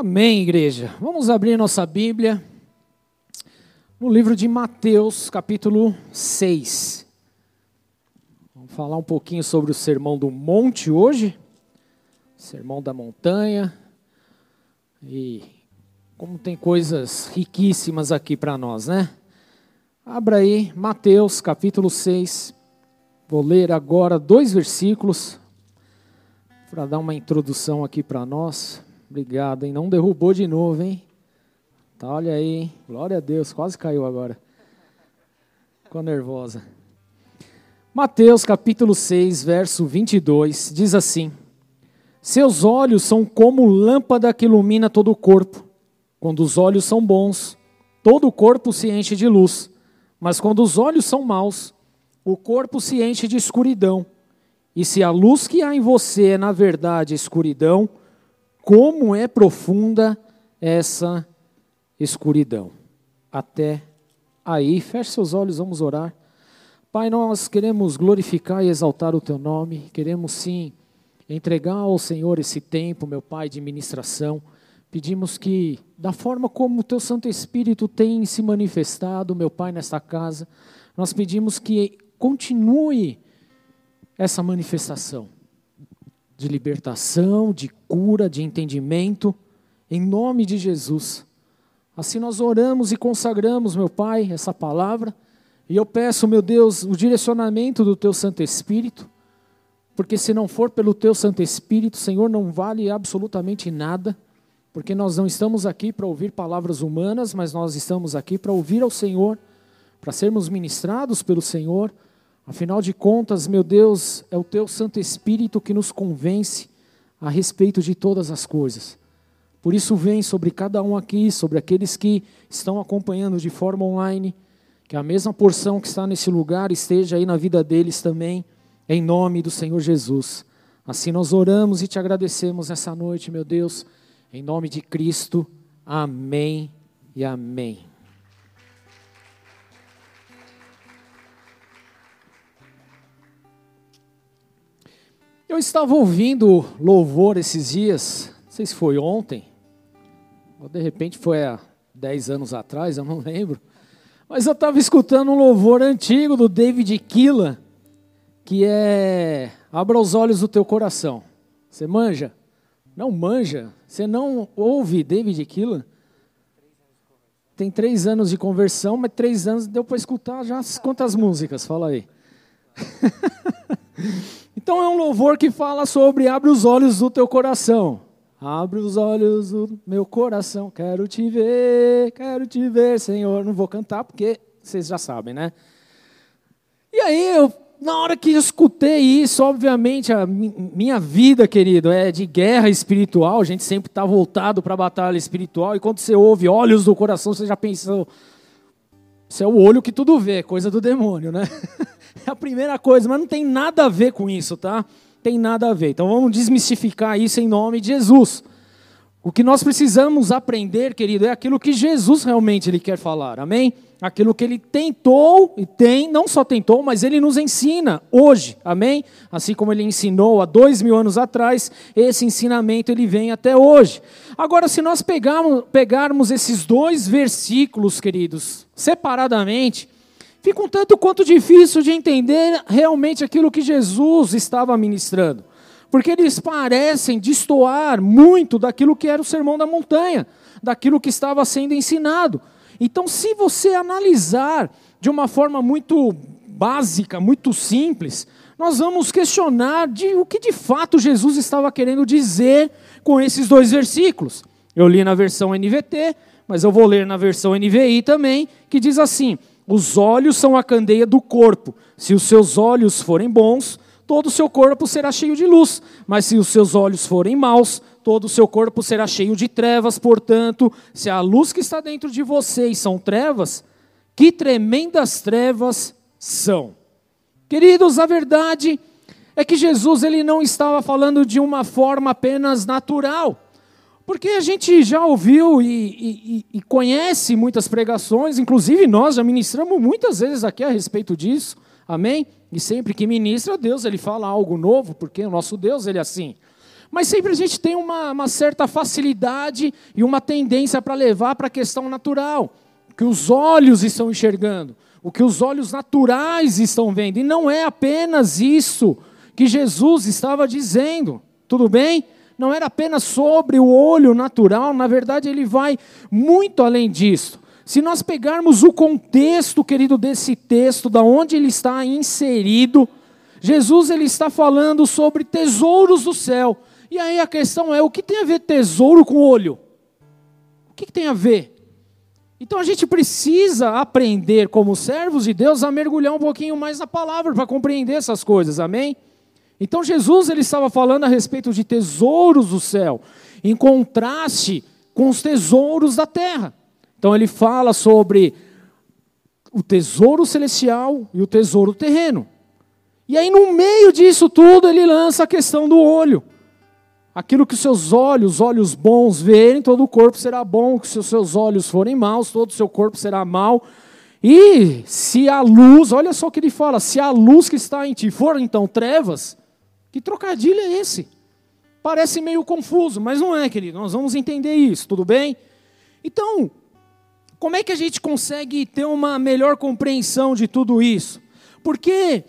Amém, igreja. Vamos abrir nossa Bíblia no livro de Mateus, capítulo 6. Vamos falar um pouquinho sobre o Sermão do Monte hoje, Sermão da Montanha. E como tem coisas riquíssimas aqui para nós, né? Abra aí Mateus, capítulo 6. Vou ler agora dois versículos para dar uma introdução aqui para nós. Obrigado, hein? Não derrubou de novo, hein? Tá, olha aí, hein? Glória a Deus, quase caiu agora. Ficou nervosa. Mateus capítulo 6, verso 22, diz assim: Seus olhos são como lâmpada que ilumina todo o corpo. Quando os olhos são bons, todo o corpo se enche de luz. Mas quando os olhos são maus, o corpo se enche de escuridão. E se a luz que há em você é, na verdade, escuridão, como é profunda essa escuridão. Até aí, feche seus olhos, vamos orar. Pai, nós queremos glorificar e exaltar o teu nome, queremos sim entregar ao Senhor esse tempo, meu Pai, de ministração. Pedimos que, da forma como o teu Santo Espírito tem se manifestado, meu Pai, nesta casa, nós pedimos que continue essa manifestação de libertação, de cura, de entendimento, em nome de Jesus. Assim nós oramos e consagramos, meu Pai, essa palavra, e eu peço, meu Deus, o direcionamento do Teu Santo Espírito, porque se não for pelo Teu Santo Espírito, Senhor, não vale absolutamente nada, porque nós não estamos aqui para ouvir palavras humanas, mas nós estamos aqui para ouvir ao Senhor, para sermos ministrados pelo Senhor, Afinal de contas, meu Deus, é o teu Santo Espírito que nos convence a respeito de todas as coisas. Por isso, vem sobre cada um aqui, sobre aqueles que estão acompanhando de forma online, que a mesma porção que está nesse lugar esteja aí na vida deles também, em nome do Senhor Jesus. Assim nós oramos e te agradecemos nessa noite, meu Deus, em nome de Cristo. Amém e amém. Eu estava ouvindo louvor esses dias, não sei se foi ontem, ou de repente foi há 10 anos atrás, eu não lembro. Mas eu estava escutando um louvor antigo do David Killa, que é Abra os olhos do teu coração. Você manja? Não manja? Você não ouve David Killa? Tem três anos de conversão, mas três anos deu para escutar já quantas músicas? Fala aí. Então é um louvor que fala sobre abre os olhos do teu coração. Abre os olhos do meu coração, quero te ver, quero te ver, Senhor. Não vou cantar porque vocês já sabem, né? E aí, eu, na hora que escutei isso, obviamente, a minha vida, querido, é de guerra espiritual. A gente sempre está voltado para a batalha espiritual. E quando você ouve olhos do coração, você já pensa, isso é o olho que tudo vê, coisa do demônio, né? É a primeira coisa, mas não tem nada a ver com isso, tá? Tem nada a ver. Então vamos desmistificar isso em nome de Jesus. O que nós precisamos aprender, querido, é aquilo que Jesus realmente ele quer falar, amém? Aquilo que ele tentou e tem, não só tentou, mas ele nos ensina hoje, amém? Assim como ele ensinou há dois mil anos atrás, esse ensinamento ele vem até hoje. Agora, se nós pegarmos, pegarmos esses dois versículos, queridos, separadamente, fica um tanto quanto difícil de entender realmente aquilo que Jesus estava ministrando, porque eles parecem destoar muito daquilo que era o sermão da montanha, daquilo que estava sendo ensinado. Então, se você analisar de uma forma muito básica, muito simples, nós vamos questionar de o que de fato Jesus estava querendo dizer com esses dois versículos. Eu li na versão NVT, mas eu vou ler na versão NVI também, que diz assim: os olhos são a candeia do corpo. Se os seus olhos forem bons, todo o seu corpo será cheio de luz. Mas se os seus olhos forem maus, todo o seu corpo será cheio de trevas. Portanto, se a luz que está dentro de vocês são trevas, que tremendas trevas são. Queridos, a verdade é que Jesus ele não estava falando de uma forma apenas natural. Porque a gente já ouviu e, e, e, conhece muitas pregações, inclusive nós já ministramos muitas vezes aqui a respeito disso, amém? E sempre que ministra, Deus ele fala algo novo, porque o nosso Deus ele é assim. Mas sempre a gente tem uma, uma certa facilidade e uma tendência para levar para a questão natural, que os olhos estão enxergando, o que os olhos naturais estão vendo. E não é apenas isso que Jesus estava dizendo, tudo bem? Não era apenas sobre o olho natural, na verdade ele vai muito além disso. Se nós pegarmos o contexto, querido, desse texto, da onde ele está inserido, Jesus ele está falando sobre tesouros do céu. E aí a questão é: o que tem a ver tesouro com olho? O que, que tem a ver? Então a gente precisa aprender, como servos de Deus, a mergulhar um pouquinho mais na palavra para compreender essas coisas, amém? Então Jesus ele estava falando a respeito de tesouros do céu, em contraste com os tesouros da terra. Então ele fala sobre o tesouro celestial e o tesouro terreno. E aí, no meio disso tudo, ele lança a questão do olho. Aquilo que os seus olhos, olhos bons, verem, todo o corpo será bom. Que se os seus olhos forem maus, todo o seu corpo será mau. E se a luz, olha só o que ele fala: se a luz que está em ti for então trevas, que trocadilho é esse? Parece meio confuso, mas não é, querido. Nós vamos entender isso, tudo bem? Então, como é que a gente consegue ter uma melhor compreensão de tudo isso? Porque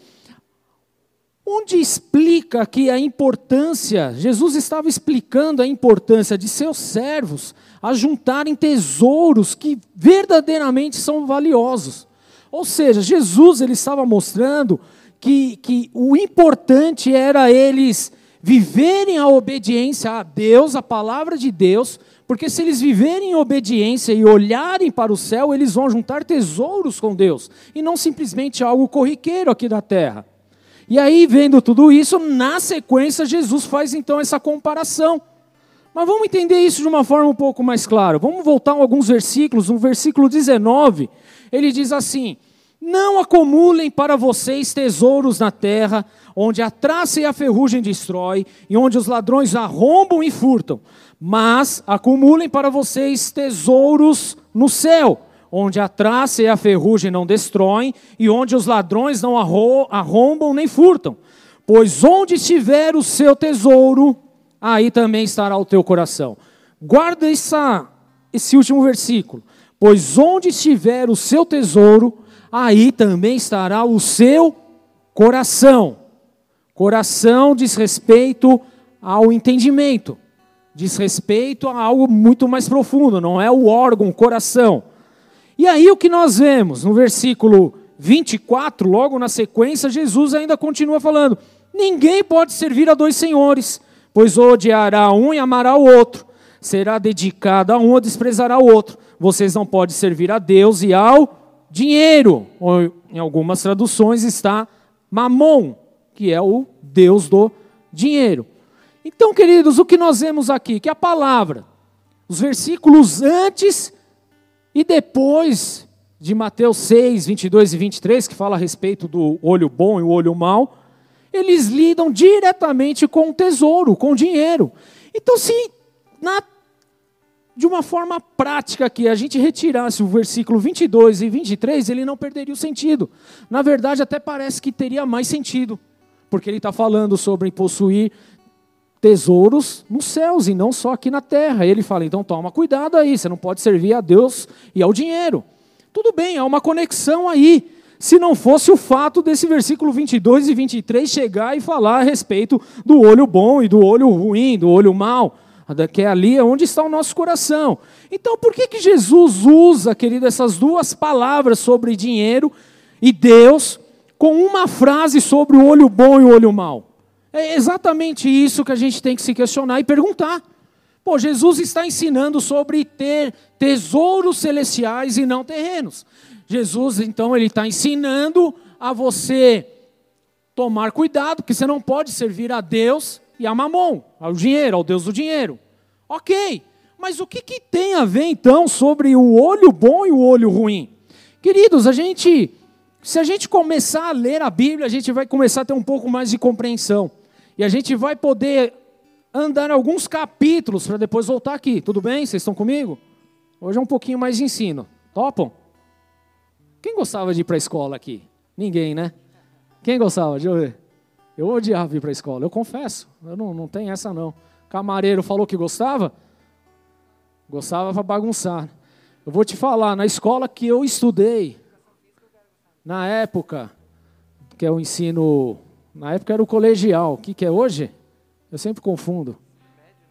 onde explica que a importância, Jesus estava explicando a importância de seus servos a juntarem tesouros que verdadeiramente são valiosos. Ou seja, Jesus ele estava mostrando que, que o importante era eles viverem a obediência a Deus, a palavra de Deus, porque se eles viverem em obediência e olharem para o céu, eles vão juntar tesouros com Deus, e não simplesmente algo corriqueiro aqui da terra. E aí, vendo tudo isso, na sequência, Jesus faz então essa comparação. Mas vamos entender isso de uma forma um pouco mais clara. Vamos voltar a alguns versículos. No versículo 19, ele diz assim: Não acumulem para vocês tesouros na terra, onde a traça e a ferrugem destrói, e onde os ladrões arrombam e furtam mas acumulem para vocês tesouros no céu, onde a traça e a ferrugem não destroem, e onde os ladrões não arrombam nem furtam. Pois onde estiver o seu tesouro, aí também estará o teu coração. Guarda essa, esse último versículo. Pois onde estiver o seu tesouro, aí também estará o seu coração. Coração diz respeito ao entendimento diz respeito a algo muito mais profundo, não é o órgão, o coração. E aí o que nós vemos no versículo 24, logo na sequência, Jesus ainda continua falando: Ninguém pode servir a dois senhores, pois odiará um e amará o outro, será dedicado a um ou desprezará o outro. Vocês não podem servir a Deus e ao dinheiro. Ou, em algumas traduções está mamon, que é o Deus do dinheiro. Então, queridos, o que nós vemos aqui? Que a palavra, os versículos antes e depois de Mateus 6, 22 e 23, que fala a respeito do olho bom e o olho mau, eles lidam diretamente com o tesouro, com o dinheiro. Então, se na, de uma forma prática aqui a gente retirasse o versículo 22 e 23, ele não perderia o sentido. Na verdade, até parece que teria mais sentido, porque ele está falando sobre possuir tesouros nos céus e não só aqui na terra. Ele fala: então toma cuidado aí, você não pode servir a Deus e ao dinheiro. Tudo bem, há uma conexão aí. Se não fosse o fato desse versículo 22 e 23 chegar e falar a respeito do olho bom e do olho ruim, do olho mau, que é ali onde está o nosso coração. Então, por que, que Jesus usa, querido, essas duas palavras sobre dinheiro e Deus com uma frase sobre o olho bom e o olho mau? É exatamente isso que a gente tem que se questionar e perguntar. Pô, Jesus está ensinando sobre ter tesouros celestiais e não terrenos. Jesus, então, ele está ensinando a você tomar cuidado, porque você não pode servir a Deus e a mamon, ao dinheiro, ao Deus do dinheiro. Ok, mas o que, que tem a ver, então, sobre o olho bom e o olho ruim? Queridos, a gente, se a gente começar a ler a Bíblia, a gente vai começar a ter um pouco mais de compreensão. E a gente vai poder andar alguns capítulos para depois voltar aqui. Tudo bem? Vocês estão comigo? Hoje é um pouquinho mais de ensino. Topam? Quem gostava de ir para a escola aqui? Ninguém, né? Quem gostava? Deixa eu ver. Eu odiava ir para a escola, eu confesso. Eu não, não tenho essa não. Camareiro falou que gostava? Gostava para bagunçar. Eu vou te falar, na escola que eu estudei, na época, que é o ensino. Na época era o colegial. O que, que é hoje? Eu sempre confundo.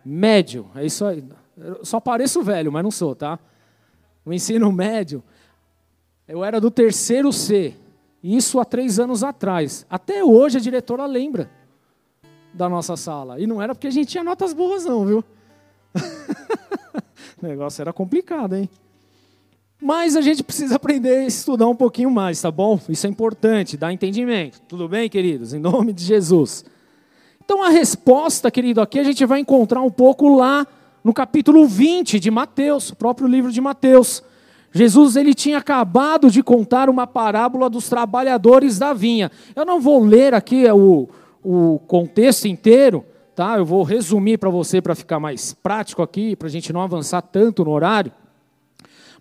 Médio, é isso aí. Eu só pareço velho, mas não sou, tá? O ensino médio, eu era do terceiro C. Isso há três anos atrás. Até hoje a diretora lembra da nossa sala. E não era porque a gente tinha notas boas, não, viu? o negócio era complicado, hein? Mas a gente precisa aprender a estudar um pouquinho mais, tá bom? Isso é importante, dá entendimento. Tudo bem, queridos? Em nome de Jesus. Então a resposta, querido, aqui a gente vai encontrar um pouco lá no capítulo 20 de Mateus, o próprio livro de Mateus. Jesus ele tinha acabado de contar uma parábola dos trabalhadores da vinha. Eu não vou ler aqui o, o contexto inteiro, tá? Eu vou resumir para você para ficar mais prático aqui, para a gente não avançar tanto no horário.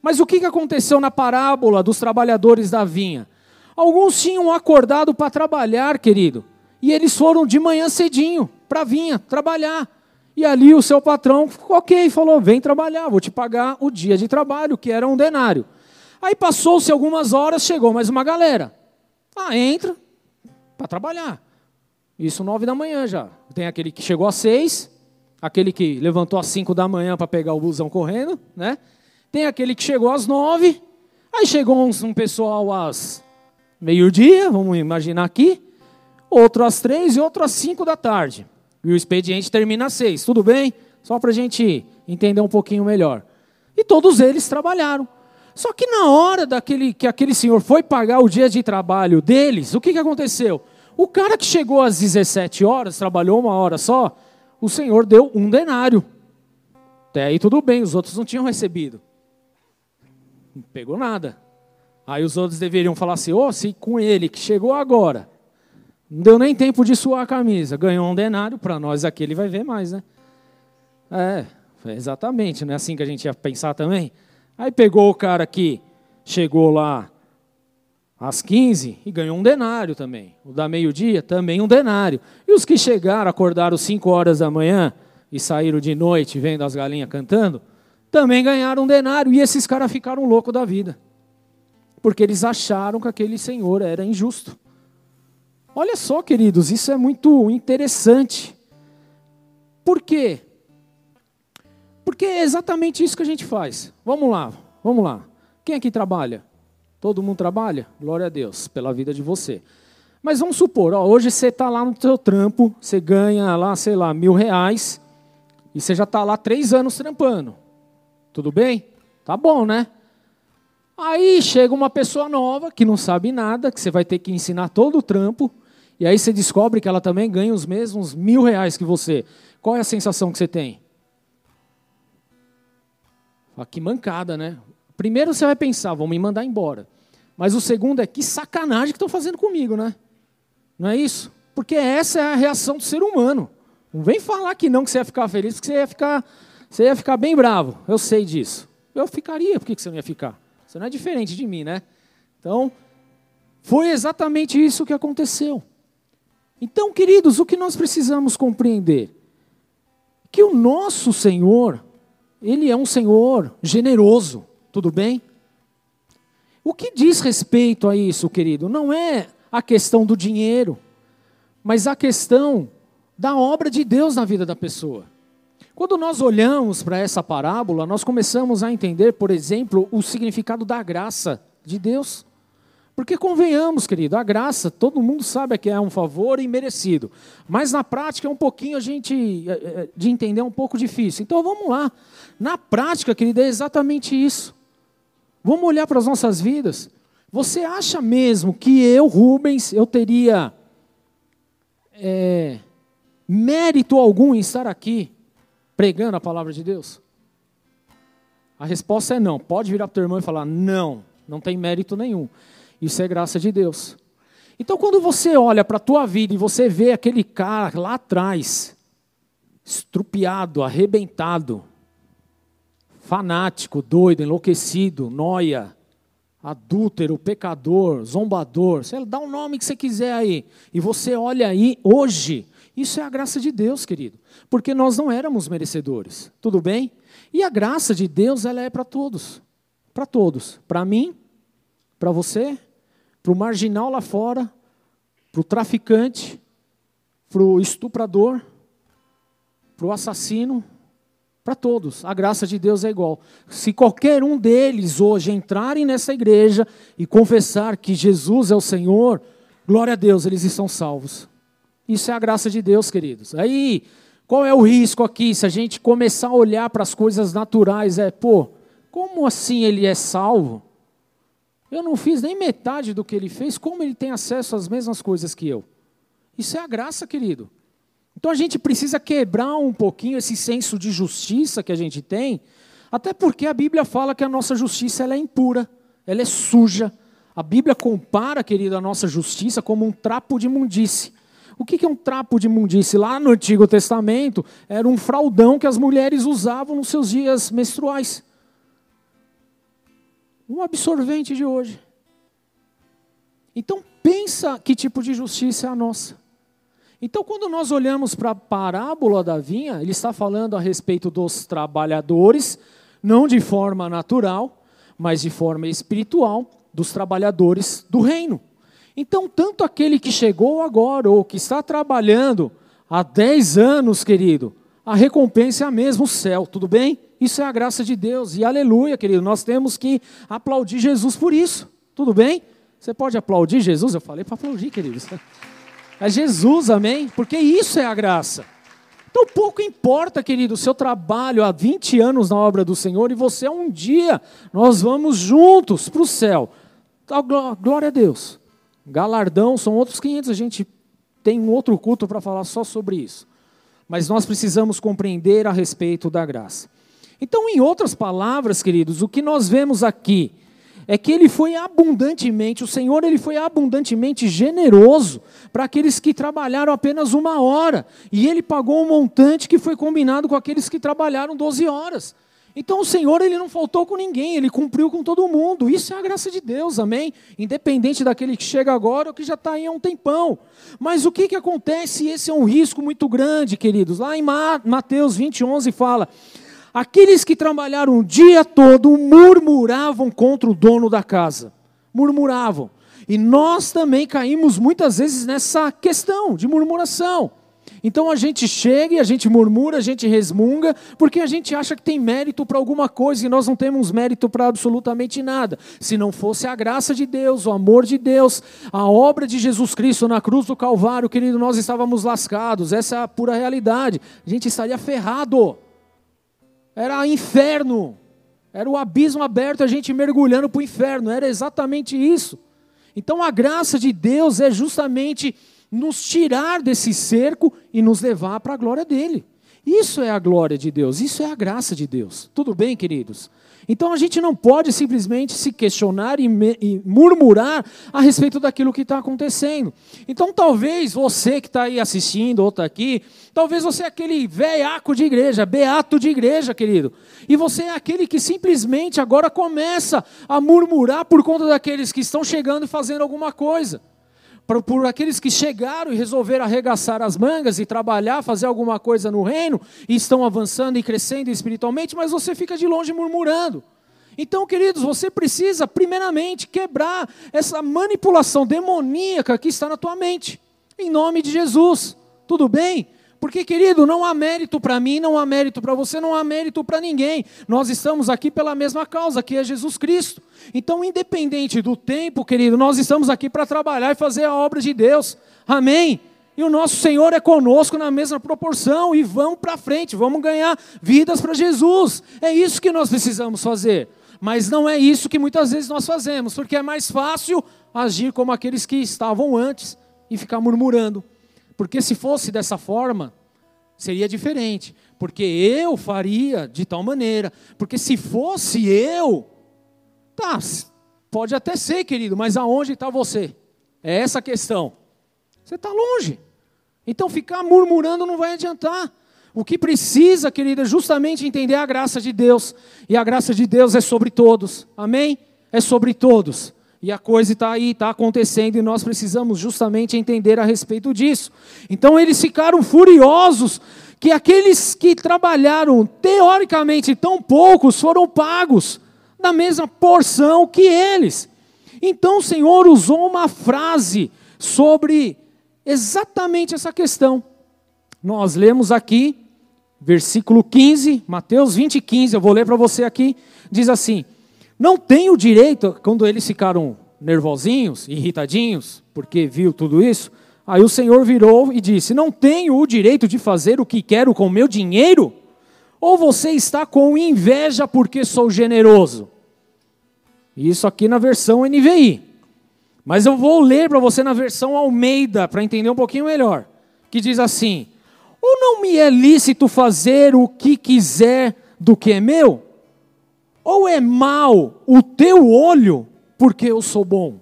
Mas o que aconteceu na parábola dos trabalhadores da vinha? Alguns tinham acordado para trabalhar, querido, e eles foram de manhã cedinho para a vinha trabalhar. E ali o seu patrão, ok, falou: vem trabalhar, vou te pagar o dia de trabalho, que era um denário. Aí passou-se algumas horas, chegou mais uma galera. Ah, entra para trabalhar. Isso nove da manhã já. Tem aquele que chegou às seis, aquele que levantou às cinco da manhã para pegar o busão correndo, né? Tem aquele que chegou às nove, aí chegou um, um pessoal às meio-dia, vamos imaginar aqui, outro às três e outro às cinco da tarde. E o expediente termina às seis, tudo bem? Só para a gente entender um pouquinho melhor. E todos eles trabalharam. Só que na hora daquele, que aquele senhor foi pagar o dia de trabalho deles, o que, que aconteceu? O cara que chegou às 17 horas, trabalhou uma hora só, o senhor deu um denário. Até aí tudo bem, os outros não tinham recebido. Não pegou nada. Aí os outros deveriam falar assim: ô, oh, se com ele que chegou agora, não deu nem tempo de suar a camisa. Ganhou um denário, para nós aqui ele vai ver mais, né? É, exatamente, não é assim que a gente ia pensar também? Aí pegou o cara que chegou lá às 15 e ganhou um denário também. O da meio-dia, também um denário. E os que chegaram, acordaram 5 horas da manhã e saíram de noite vendo as galinhas cantando, também ganharam um denário. E esses caras ficaram loucos da vida. Porque eles acharam que aquele senhor era injusto. Olha só, queridos, isso é muito interessante. Por quê? Porque é exatamente isso que a gente faz. Vamos lá, vamos lá. Quem aqui trabalha? Todo mundo trabalha? Glória a Deus pela vida de você. Mas vamos supor, ó, hoje você está lá no seu trampo, você ganha lá, sei lá, mil reais, e você já está lá três anos trampando. Tudo bem? Tá bom, né? Aí chega uma pessoa nova que não sabe nada, que você vai ter que ensinar todo o trampo, e aí você descobre que ela também ganha os mesmos mil reais que você. Qual é a sensação que você tem? Ah, que mancada, né? Primeiro você vai pensar, vão me mandar embora. Mas o segundo é que sacanagem que estão fazendo comigo, né? Não é isso? Porque essa é a reação do ser humano. Não vem falar que não, que você ia ficar feliz, porque você ia ficar, você ia ficar bem bravo. Eu sei disso. Eu ficaria, por que você não ia ficar? Você não é diferente de mim, né? Então, foi exatamente isso que aconteceu. Então, queridos, o que nós precisamos compreender? Que o nosso Senhor, Ele é um Senhor generoso, tudo bem? O que diz respeito a isso, querido, não é a questão do dinheiro, mas a questão da obra de Deus na vida da pessoa. Quando nós olhamos para essa parábola, nós começamos a entender, por exemplo, o significado da graça de Deus. Porque convenhamos, querido, a graça, todo mundo sabe que é um favor imerecido. Mas na prática é um pouquinho a gente é, é, de entender é um pouco difícil. Então vamos lá. Na prática, querido, é exatamente isso. Vamos olhar para as nossas vidas. Você acha mesmo que eu, Rubens, eu teria é, mérito algum em estar aqui pregando a palavra de Deus? A resposta é não. Pode virar para o teu irmão e falar: não, não tem mérito nenhum. Isso é graça de Deus. Então, quando você olha para a tua vida e você vê aquele cara lá atrás, estrupiado, arrebentado, fanático, doido, enlouquecido, noia, adúltero, pecador, zombador, você dá o um nome que você quiser aí, e você olha aí hoje, isso é a graça de Deus, querido, porque nós não éramos merecedores, tudo bem? E a graça de Deus, ela é para todos, para todos, para mim, para você, para o marginal lá fora, para o traficante, para o estuprador, para o assassino, para todos. A graça de Deus é igual. Se qualquer um deles hoje entrarem nessa igreja e confessar que Jesus é o Senhor, glória a Deus, eles estão salvos. Isso é a graça de Deus, queridos. Aí, qual é o risco aqui se a gente começar a olhar para as coisas naturais? É, pô, como assim ele é salvo? Eu não fiz nem metade do que ele fez, como ele tem acesso às mesmas coisas que eu? Isso é a graça, querido. Então a gente precisa quebrar um pouquinho esse senso de justiça que a gente tem, até porque a Bíblia fala que a nossa justiça ela é impura, ela é suja. A Bíblia compara, querido, a nossa justiça como um trapo de imundice. O que é um trapo de imundice? Lá no Antigo Testamento, era um fraldão que as mulheres usavam nos seus dias menstruais. Um absorvente de hoje. Então, pensa que tipo de justiça é a nossa. Então, quando nós olhamos para a parábola da vinha, ele está falando a respeito dos trabalhadores, não de forma natural, mas de forma espiritual, dos trabalhadores do reino. Então, tanto aquele que chegou agora ou que está trabalhando há 10 anos, querido, a recompensa é a mesma, o céu, tudo bem? Isso é a graça de Deus, e aleluia, querido, nós temos que aplaudir Jesus por isso, tudo bem? Você pode aplaudir Jesus? Eu falei para aplaudir, queridos. É Jesus, amém? Porque isso é a graça. Então pouco importa, querido, o seu trabalho há 20 anos na obra do Senhor e você um dia, nós vamos juntos para o céu. Glória a Deus. Galardão são outros 500, a gente tem um outro culto para falar só sobre isso. Mas nós precisamos compreender a respeito da graça. Então, em outras palavras, queridos, o que nós vemos aqui é que ele foi abundantemente, o Senhor ele foi abundantemente generoso para aqueles que trabalharam apenas uma hora, e ele pagou um montante que foi combinado com aqueles que trabalharam 12 horas. Então o Senhor ele não faltou com ninguém, ele cumpriu com todo mundo. Isso é a graça de Deus, amém? Independente daquele que chega agora ou que já está aí há um tempão. Mas o que, que acontece? Esse é um risco muito grande, queridos. Lá em Mateus 20, 11 fala: Aqueles que trabalharam o dia todo murmuravam contra o dono da casa. Murmuravam. E nós também caímos muitas vezes nessa questão de murmuração. Então a gente chega e a gente murmura, a gente resmunga, porque a gente acha que tem mérito para alguma coisa e nós não temos mérito para absolutamente nada. Se não fosse a graça de Deus, o amor de Deus, a obra de Jesus Cristo na cruz do Calvário, querido, nós estávamos lascados. Essa é a pura realidade. A gente estaria ferrado. Era inferno. Era o abismo aberto, a gente mergulhando para o inferno. Era exatamente isso. Então a graça de Deus é justamente nos tirar desse cerco e nos levar para a glória dele. Isso é a glória de Deus, isso é a graça de Deus. Tudo bem, queridos? Então a gente não pode simplesmente se questionar e, me, e murmurar a respeito daquilo que está acontecendo. Então talvez você que está aí assistindo ou está aqui, talvez você é aquele velhaco de igreja, beato de igreja, querido. E você é aquele que simplesmente agora começa a murmurar por conta daqueles que estão chegando e fazendo alguma coisa por, por aqueles que chegaram e resolveram arregaçar as mangas e trabalhar, fazer alguma coisa no reino, e estão avançando e crescendo espiritualmente, mas você fica de longe murmurando. Então, queridos, você precisa, primeiramente, quebrar essa manipulação demoníaca que está na tua mente, em nome de Jesus. Tudo bem? Porque, querido, não há mérito para mim, não há mérito para você, não há mérito para ninguém. Nós estamos aqui pela mesma causa, que é Jesus Cristo. Então, independente do tempo, querido, nós estamos aqui para trabalhar e fazer a obra de Deus. Amém? E o nosso Senhor é conosco na mesma proporção. E vamos para frente, vamos ganhar vidas para Jesus. É isso que nós precisamos fazer. Mas não é isso que muitas vezes nós fazemos, porque é mais fácil agir como aqueles que estavam antes e ficar murmurando. Porque se fosse dessa forma, seria diferente. Porque eu faria de tal maneira. Porque se fosse eu, tá, pode até ser, querido, mas aonde está você? É essa a questão. Você está longe. Então ficar murmurando não vai adiantar. O que precisa, querida, é justamente entender a graça de Deus. E a graça de Deus é sobre todos. Amém? é sobre todos. E a coisa está aí, está acontecendo, e nós precisamos justamente entender a respeito disso. Então eles ficaram furiosos que aqueles que trabalharam teoricamente tão poucos foram pagos na mesma porção que eles. Então o Senhor usou uma frase sobre exatamente essa questão. Nós lemos aqui, versículo 15, Mateus 20, 15, eu vou ler para você aqui, diz assim: Não tem o direito, quando eles ficaram nervosinhos, irritadinhos, porque viu tudo isso, aí o Senhor virou e disse: Não tenho o direito de fazer o que quero com o meu dinheiro? Ou você está com inveja porque sou generoso? Isso aqui na versão NVI. Mas eu vou ler para você na versão Almeida, para entender um pouquinho melhor. Que diz assim: Ou não me é lícito fazer o que quiser do que é meu? Ou é mal o teu olho porque eu sou bom?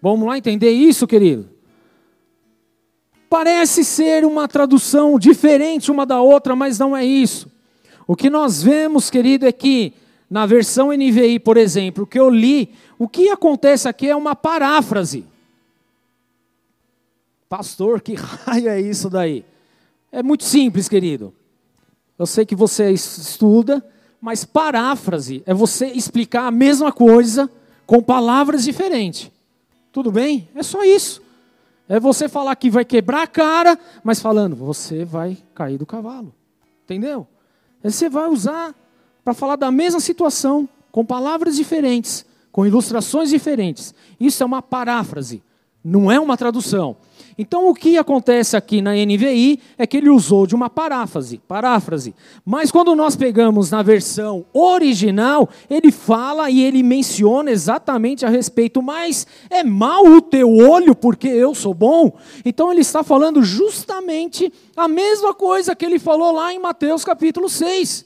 Vamos lá entender isso, querido? Parece ser uma tradução diferente uma da outra, mas não é isso. O que nós vemos, querido, é que na versão NVI, por exemplo, que eu li, o que acontece aqui é uma paráfrase. Pastor, que raio é isso daí? É muito simples, querido. Eu sei que você estuda, mas paráfrase é você explicar a mesma coisa com palavras diferentes. Tudo bem? É só isso. É você falar que vai quebrar a cara, mas falando, você vai cair do cavalo. Entendeu? É você vai usar para falar da mesma situação, com palavras diferentes, com ilustrações diferentes. Isso é uma paráfrase, não é uma tradução. Então o que acontece aqui na NVI é que ele usou de uma paráfrase, paráfrase. Mas quando nós pegamos na versão original, ele fala e ele menciona exatamente a respeito, mas é mal o teu olho porque eu sou bom? Então ele está falando justamente a mesma coisa que ele falou lá em Mateus capítulo 6.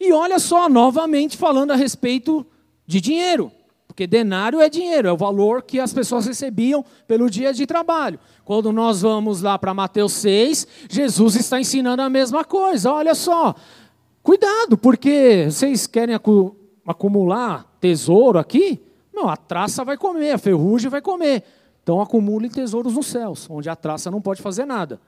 E olha só, novamente falando a respeito de dinheiro. Porque denário é dinheiro, é o valor que as pessoas recebiam pelo dia de trabalho. Quando nós vamos lá para Mateus 6, Jesus está ensinando a mesma coisa. Olha só, cuidado, porque vocês querem acu acumular tesouro aqui? Não, a traça vai comer, a ferrugem vai comer. Então acumule tesouros nos céus, onde a traça não pode fazer nada.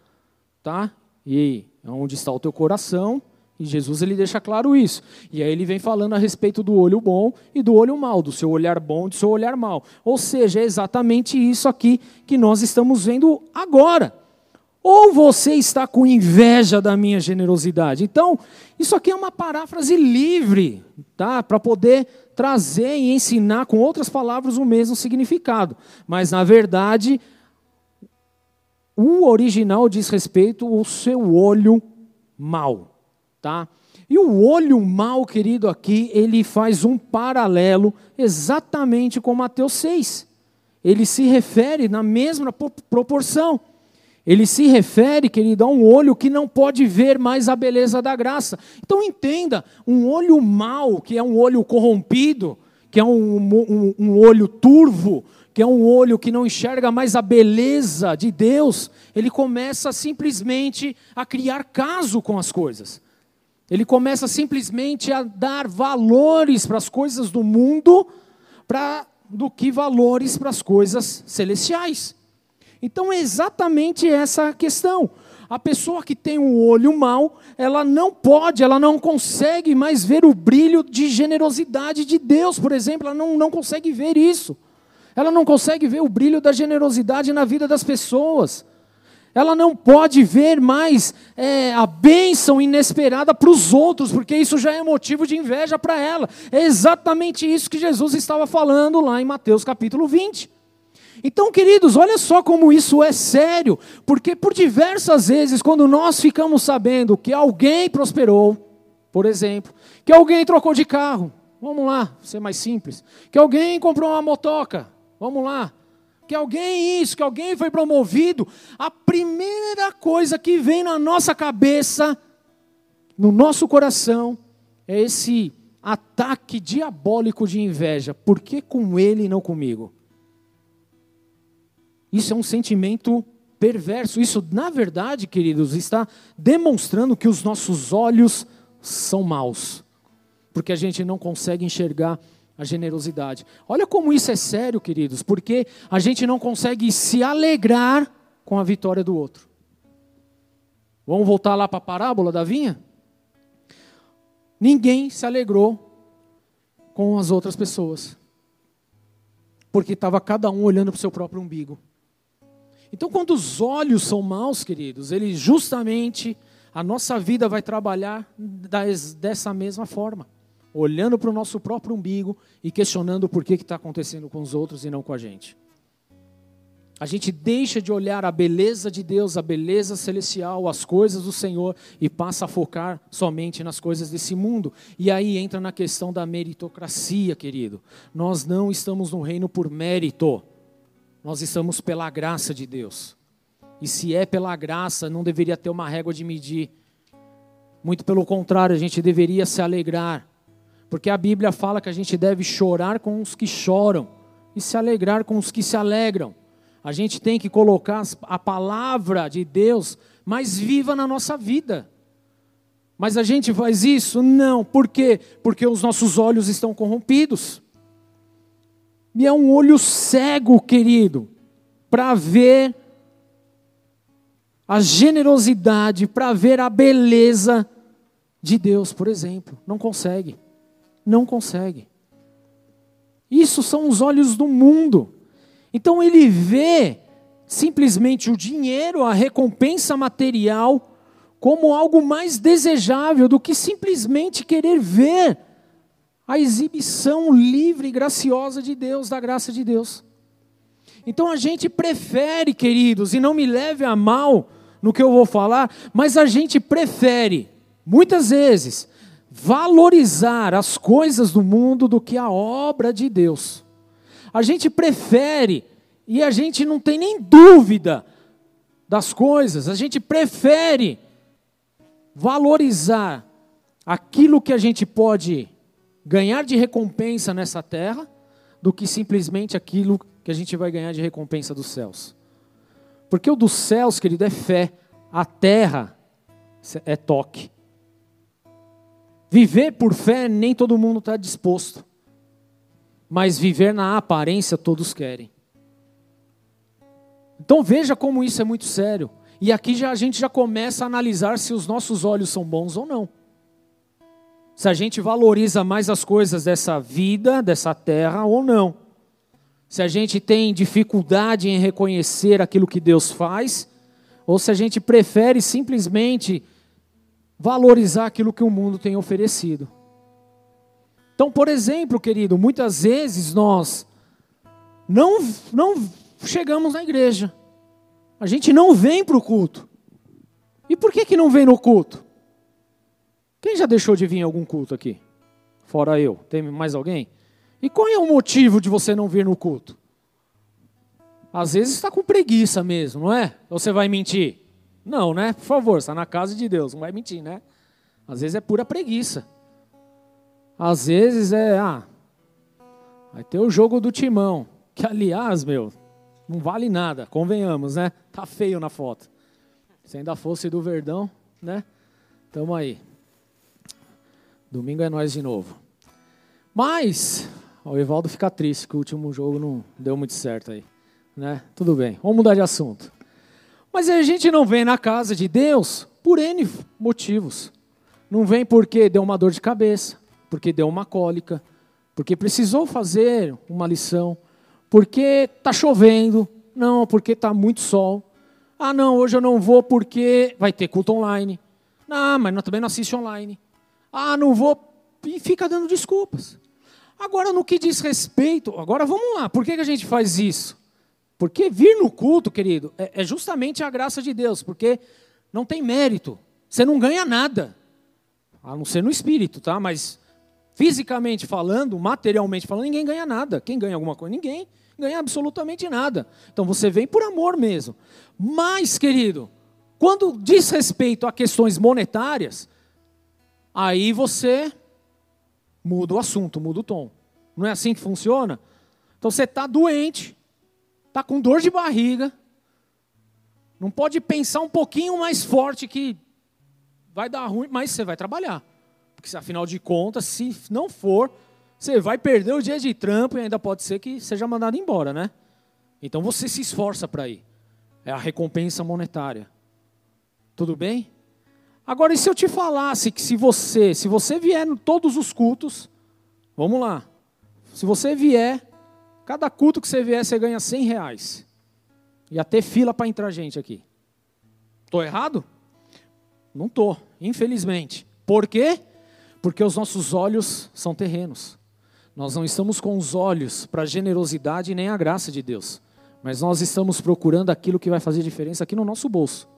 Tá? E onde está o teu coração, e Jesus ele deixa claro isso. E aí ele vem falando a respeito do olho bom e do olho mal, do seu olhar bom e do seu olhar mal. Ou seja, é exatamente isso aqui que nós estamos vendo agora. Ou você está com inveja da minha generosidade. Então, isso aqui é uma paráfrase livre, tá? Para poder trazer e ensinar com outras palavras o mesmo significado. Mas na verdade, o original diz respeito ao seu olho mal tá? E o olho mal, querido, aqui, ele faz um paralelo exatamente com Mateus 6. Ele se refere na mesma proporção. Ele se refere, querido, a um olho que não pode ver mais a beleza da graça. Então entenda, um olho mau, que é um olho corrompido, que é um, um, um olho turvo, que é um olho que não enxerga mais a beleza de Deus, ele começa simplesmente a criar caso com as coisas. Ele começa simplesmente a dar valores para as coisas do mundo pra, do que valores para as coisas celestiais. Então é exatamente essa a questão. A pessoa que tem um olho mau, ela não pode, ela não consegue mais ver o brilho de generosidade de Deus, por exemplo, ela não, não consegue ver isso. Ela não consegue ver o brilho da generosidade na vida das pessoas. Ela não pode ver mais é, a bênção inesperada para os outros, porque isso já é motivo de inveja para ela. É exatamente isso que Jesus estava falando lá em Mateus capítulo 20. Então, queridos, olha só como isso é sério, porque por diversas vezes, quando nós ficamos sabendo que alguém prosperou, por exemplo, que alguém trocou de carro, vamos lá, ser mais simples, que alguém comprou uma motoca, vamos lá, que alguém isso, que alguém foi promovido, a primeira coisa que vem na nossa cabeça, no nosso coração, é esse ataque diabólico de inveja. Por que com ele e não comigo? Isso é um sentimento perverso. Isso, na verdade, queridos, está demonstrando que os nossos olhos são maus, porque a gente não consegue enxergar a generosidade. Olha como isso é sério, queridos, porque a gente não consegue se alegrar com a vitória do outro. Vamos voltar lá para a parábola da vinha? Ninguém se alegrou com as outras pessoas, porque estava cada um olhando para o seu próprio umbigo. Então, quando os olhos são maus, queridos, eles justamente a nossa vida vai trabalhar dessa mesma forma, olhando para o nosso próprio umbigo e questionando por que está acontecendo com os outros e não com a gente. A gente deixa de olhar a beleza de Deus, a beleza celestial, as coisas do Senhor e passa a focar somente nas coisas desse mundo. E aí entra na questão da meritocracia, querido. Nós não estamos no reino por mérito, nós estamos pela graça de Deus. E se é pela graça, não deveria ter uma régua de medir. Muito pelo contrário, a gente deveria se alegrar. Porque a Bíblia fala que a gente deve chorar com os que choram e se alegrar com os que se alegram. A gente tem que colocar a palavra de Deus mais viva na nossa vida. Mas a gente faz isso? Não. Por quê? Porque os nossos olhos estão corrompidos. E é um olho cego, querido, para ver a generosidade, para ver a beleza de Deus, por exemplo. Não consegue. Não consegue. Isso são os olhos do mundo. Então ele vê simplesmente o dinheiro, a recompensa material, como algo mais desejável do que simplesmente querer ver a exibição livre e graciosa de Deus, da graça de Deus. Então a gente prefere, queridos, e não me leve a mal no que eu vou falar, mas a gente prefere, muitas vezes, valorizar as coisas do mundo do que a obra de Deus. A gente prefere, e a gente não tem nem dúvida das coisas, a gente prefere valorizar aquilo que a gente pode ganhar de recompensa nessa terra do que simplesmente aquilo que a gente vai ganhar de recompensa dos céus. Porque o dos céus, querido, é fé, a terra é toque. Viver por fé, nem todo mundo está disposto mas viver na aparência todos querem. Então veja como isso é muito sério. E aqui já, a gente já começa a analisar se os nossos olhos são bons ou não. Se a gente valoriza mais as coisas dessa vida, dessa terra ou não. Se a gente tem dificuldade em reconhecer aquilo que Deus faz, ou se a gente prefere simplesmente valorizar aquilo que o mundo tem oferecido. Então, por exemplo, querido, muitas vezes nós não, não chegamos na igreja. A gente não vem para o culto. E por que, que não vem no culto? Quem já deixou de vir em algum culto aqui? Fora eu. Tem mais alguém? E qual é o motivo de você não vir no culto? Às vezes está com preguiça mesmo, não é? Ou você vai mentir? Não, né? Por favor, está na casa de Deus, não vai mentir, né? Às vezes é pura preguiça. Às vezes é, ah, vai ter o jogo do timão, que aliás, meu, não vale nada, convenhamos, né? Tá feio na foto. Se ainda fosse do Verdão, né? Tamo aí. Domingo é nós de novo. Mas, o Evaldo fica triste que o último jogo não deu muito certo aí, né? Tudo bem, vamos mudar de assunto. Mas a gente não vem na casa de Deus por N motivos. Não vem porque deu uma dor de cabeça porque deu uma cólica, porque precisou fazer uma lição, porque está chovendo, não, porque está muito sol. Ah, não, hoje eu não vou porque vai ter culto online. Não, mas não, também não assiste online. Ah, não vou. E fica dando desculpas. Agora, no que diz respeito, agora vamos lá, por que, que a gente faz isso? Porque vir no culto, querido, é, é justamente a graça de Deus, porque não tem mérito, você não ganha nada, a não ser no espírito, tá? Mas Fisicamente falando, materialmente falando, ninguém ganha nada. Quem ganha alguma coisa? Ninguém ganha absolutamente nada. Então você vem por amor mesmo. Mas, querido, quando diz respeito a questões monetárias, aí você muda o assunto, muda o tom. Não é assim que funciona? Então você está doente, está com dor de barriga, não pode pensar um pouquinho mais forte que vai dar ruim, mas você vai trabalhar. Porque afinal de contas, se não for, Você vai perder o dia de trampo e ainda pode ser que seja mandado embora, né? Então você se esforça para ir. É a recompensa monetária. Tudo bem? Agora, e se eu te falasse que se você, se você vier em todos os cultos, vamos lá. Se você vier, cada culto que você vier, você ganha 100 reais. Ia ter fila para entrar gente aqui. Estou errado? Não estou, infelizmente. Por quê? Porque os nossos olhos são terrenos. Nós não estamos com os olhos para a generosidade nem a graça de Deus, mas nós estamos procurando aquilo que vai fazer diferença aqui no nosso bolso.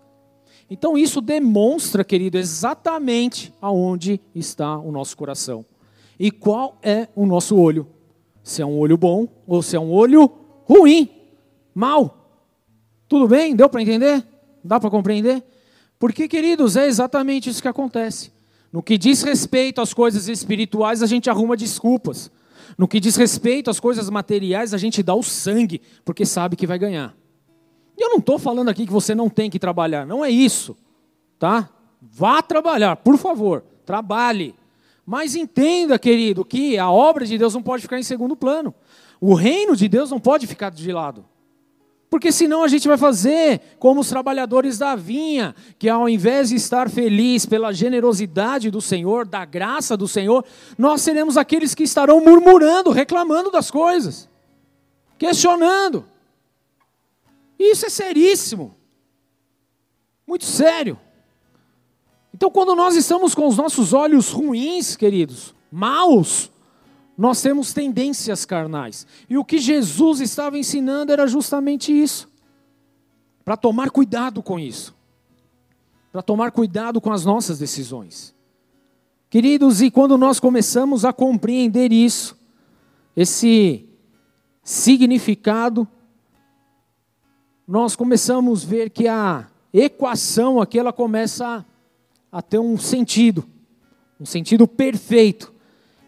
Então isso demonstra, querido, exatamente aonde está o nosso coração e qual é o nosso olho. Se é um olho bom ou se é um olho ruim, mal. Tudo bem? Deu para entender? Dá para compreender? Porque, queridos, é exatamente isso que acontece. No que diz respeito às coisas espirituais, a gente arruma desculpas. No que diz respeito às coisas materiais, a gente dá o sangue, porque sabe que vai ganhar. E eu não estou falando aqui que você não tem que trabalhar, não é isso, tá? Vá trabalhar, por favor, trabalhe. Mas entenda, querido, que a obra de Deus não pode ficar em segundo plano. O reino de Deus não pode ficar de lado. Porque senão a gente vai fazer como os trabalhadores da vinha, que ao invés de estar feliz pela generosidade do Senhor, da graça do Senhor, nós seremos aqueles que estarão murmurando, reclamando das coisas, questionando. Isso é seríssimo. Muito sério. Então, quando nós estamos com os nossos olhos ruins, queridos, maus, nós temos tendências carnais. E o que Jesus estava ensinando era justamente isso. Para tomar cuidado com isso. Para tomar cuidado com as nossas decisões. Queridos, e quando nós começamos a compreender isso, esse significado, nós começamos a ver que a equação aqui ela começa a, ter um sentido, um sentido perfeito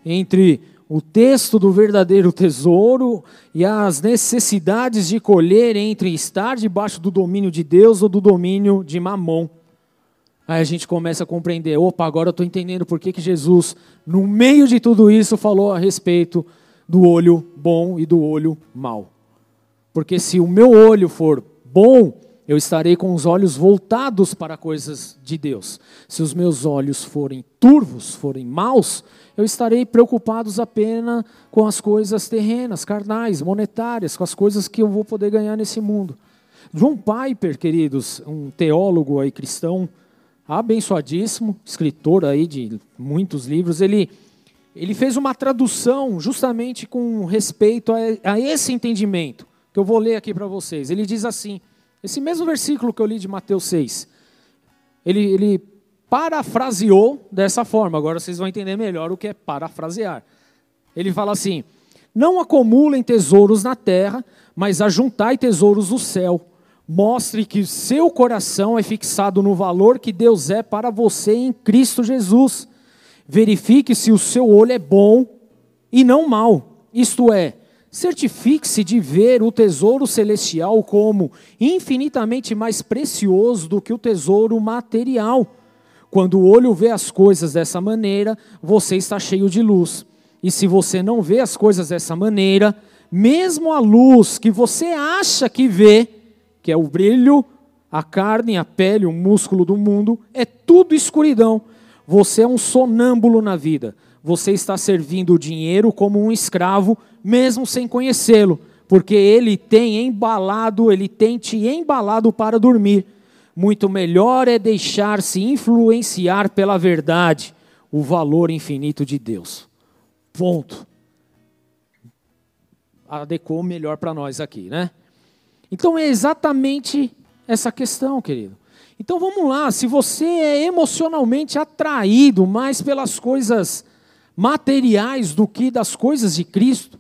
entre o texto do verdadeiro tesouro e as necessidades de colher entre estar debaixo do domínio de Deus ou do domínio de Mamon. Aí a gente começa a compreender, opa, agora eu estou entendendo por que, que Jesus, no meio de tudo isso, falou a respeito do olho bom e do olho mau. Porque se o meu olho for bom, eu estarei com os olhos voltados para coisas de Deus. Se os meus olhos forem turvos, forem maus, eu estarei preocupado apenas com as coisas terrenas, carnais, monetárias, com as coisas que eu vou poder ganhar nesse mundo. John Piper, queridos, um teólogo aí cristão, abençoadíssimo, escritor aí de muitos livros, ele, ele fez uma tradução justamente com respeito a, a esse entendimento, que eu vou ler aqui para vocês. Ele diz assim: esse mesmo versículo que eu li de Mateus 6, ele, ele parafraseou dessa forma. Agora vocês vão entender melhor o que é parafrasear. Ele fala assim: Não acumulem tesouros na terra, mas ajuntai tesouros no céu. Mostre que seu coração é fixado no valor que Deus é para você em Cristo Jesus. Verifique se o seu olho é bom e não mau. Isto é, Certifique-se de ver o tesouro celestial como infinitamente mais precioso do que o tesouro material. Quando o olho vê as coisas dessa maneira, você está cheio de luz. E se você não vê as coisas dessa maneira, mesmo a luz que você acha que vê, que é o brilho, a carne, a pele, o músculo do mundo, é tudo escuridão. Você é um sonâmbulo na vida. Você está servindo o dinheiro como um escravo mesmo sem conhecê-lo, porque ele tem embalado, ele tem te embalado para dormir. Muito melhor é deixar-se influenciar pela verdade, o valor infinito de Deus. Ponto. Adequou melhor para nós aqui, né? Então é exatamente essa questão, querido. Então vamos lá, se você é emocionalmente atraído mais pelas coisas materiais do que das coisas de Cristo,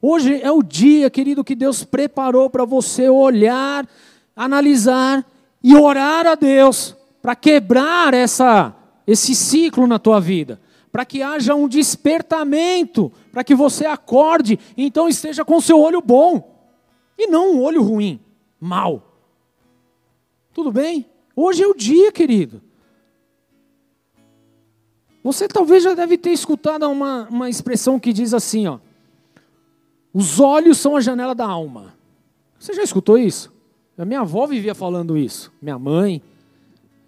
Hoje é o dia, querido, que Deus preparou para você olhar, analisar e orar a Deus para quebrar essa, esse ciclo na tua vida, para que haja um despertamento, para que você acorde, então esteja com seu olho bom e não um olho ruim, mal. Tudo bem? Hoje é o dia, querido. Você talvez já deve ter escutado uma, uma expressão que diz assim, ó. Os olhos são a janela da alma. Você já escutou isso? A minha avó vivia falando isso. Minha mãe.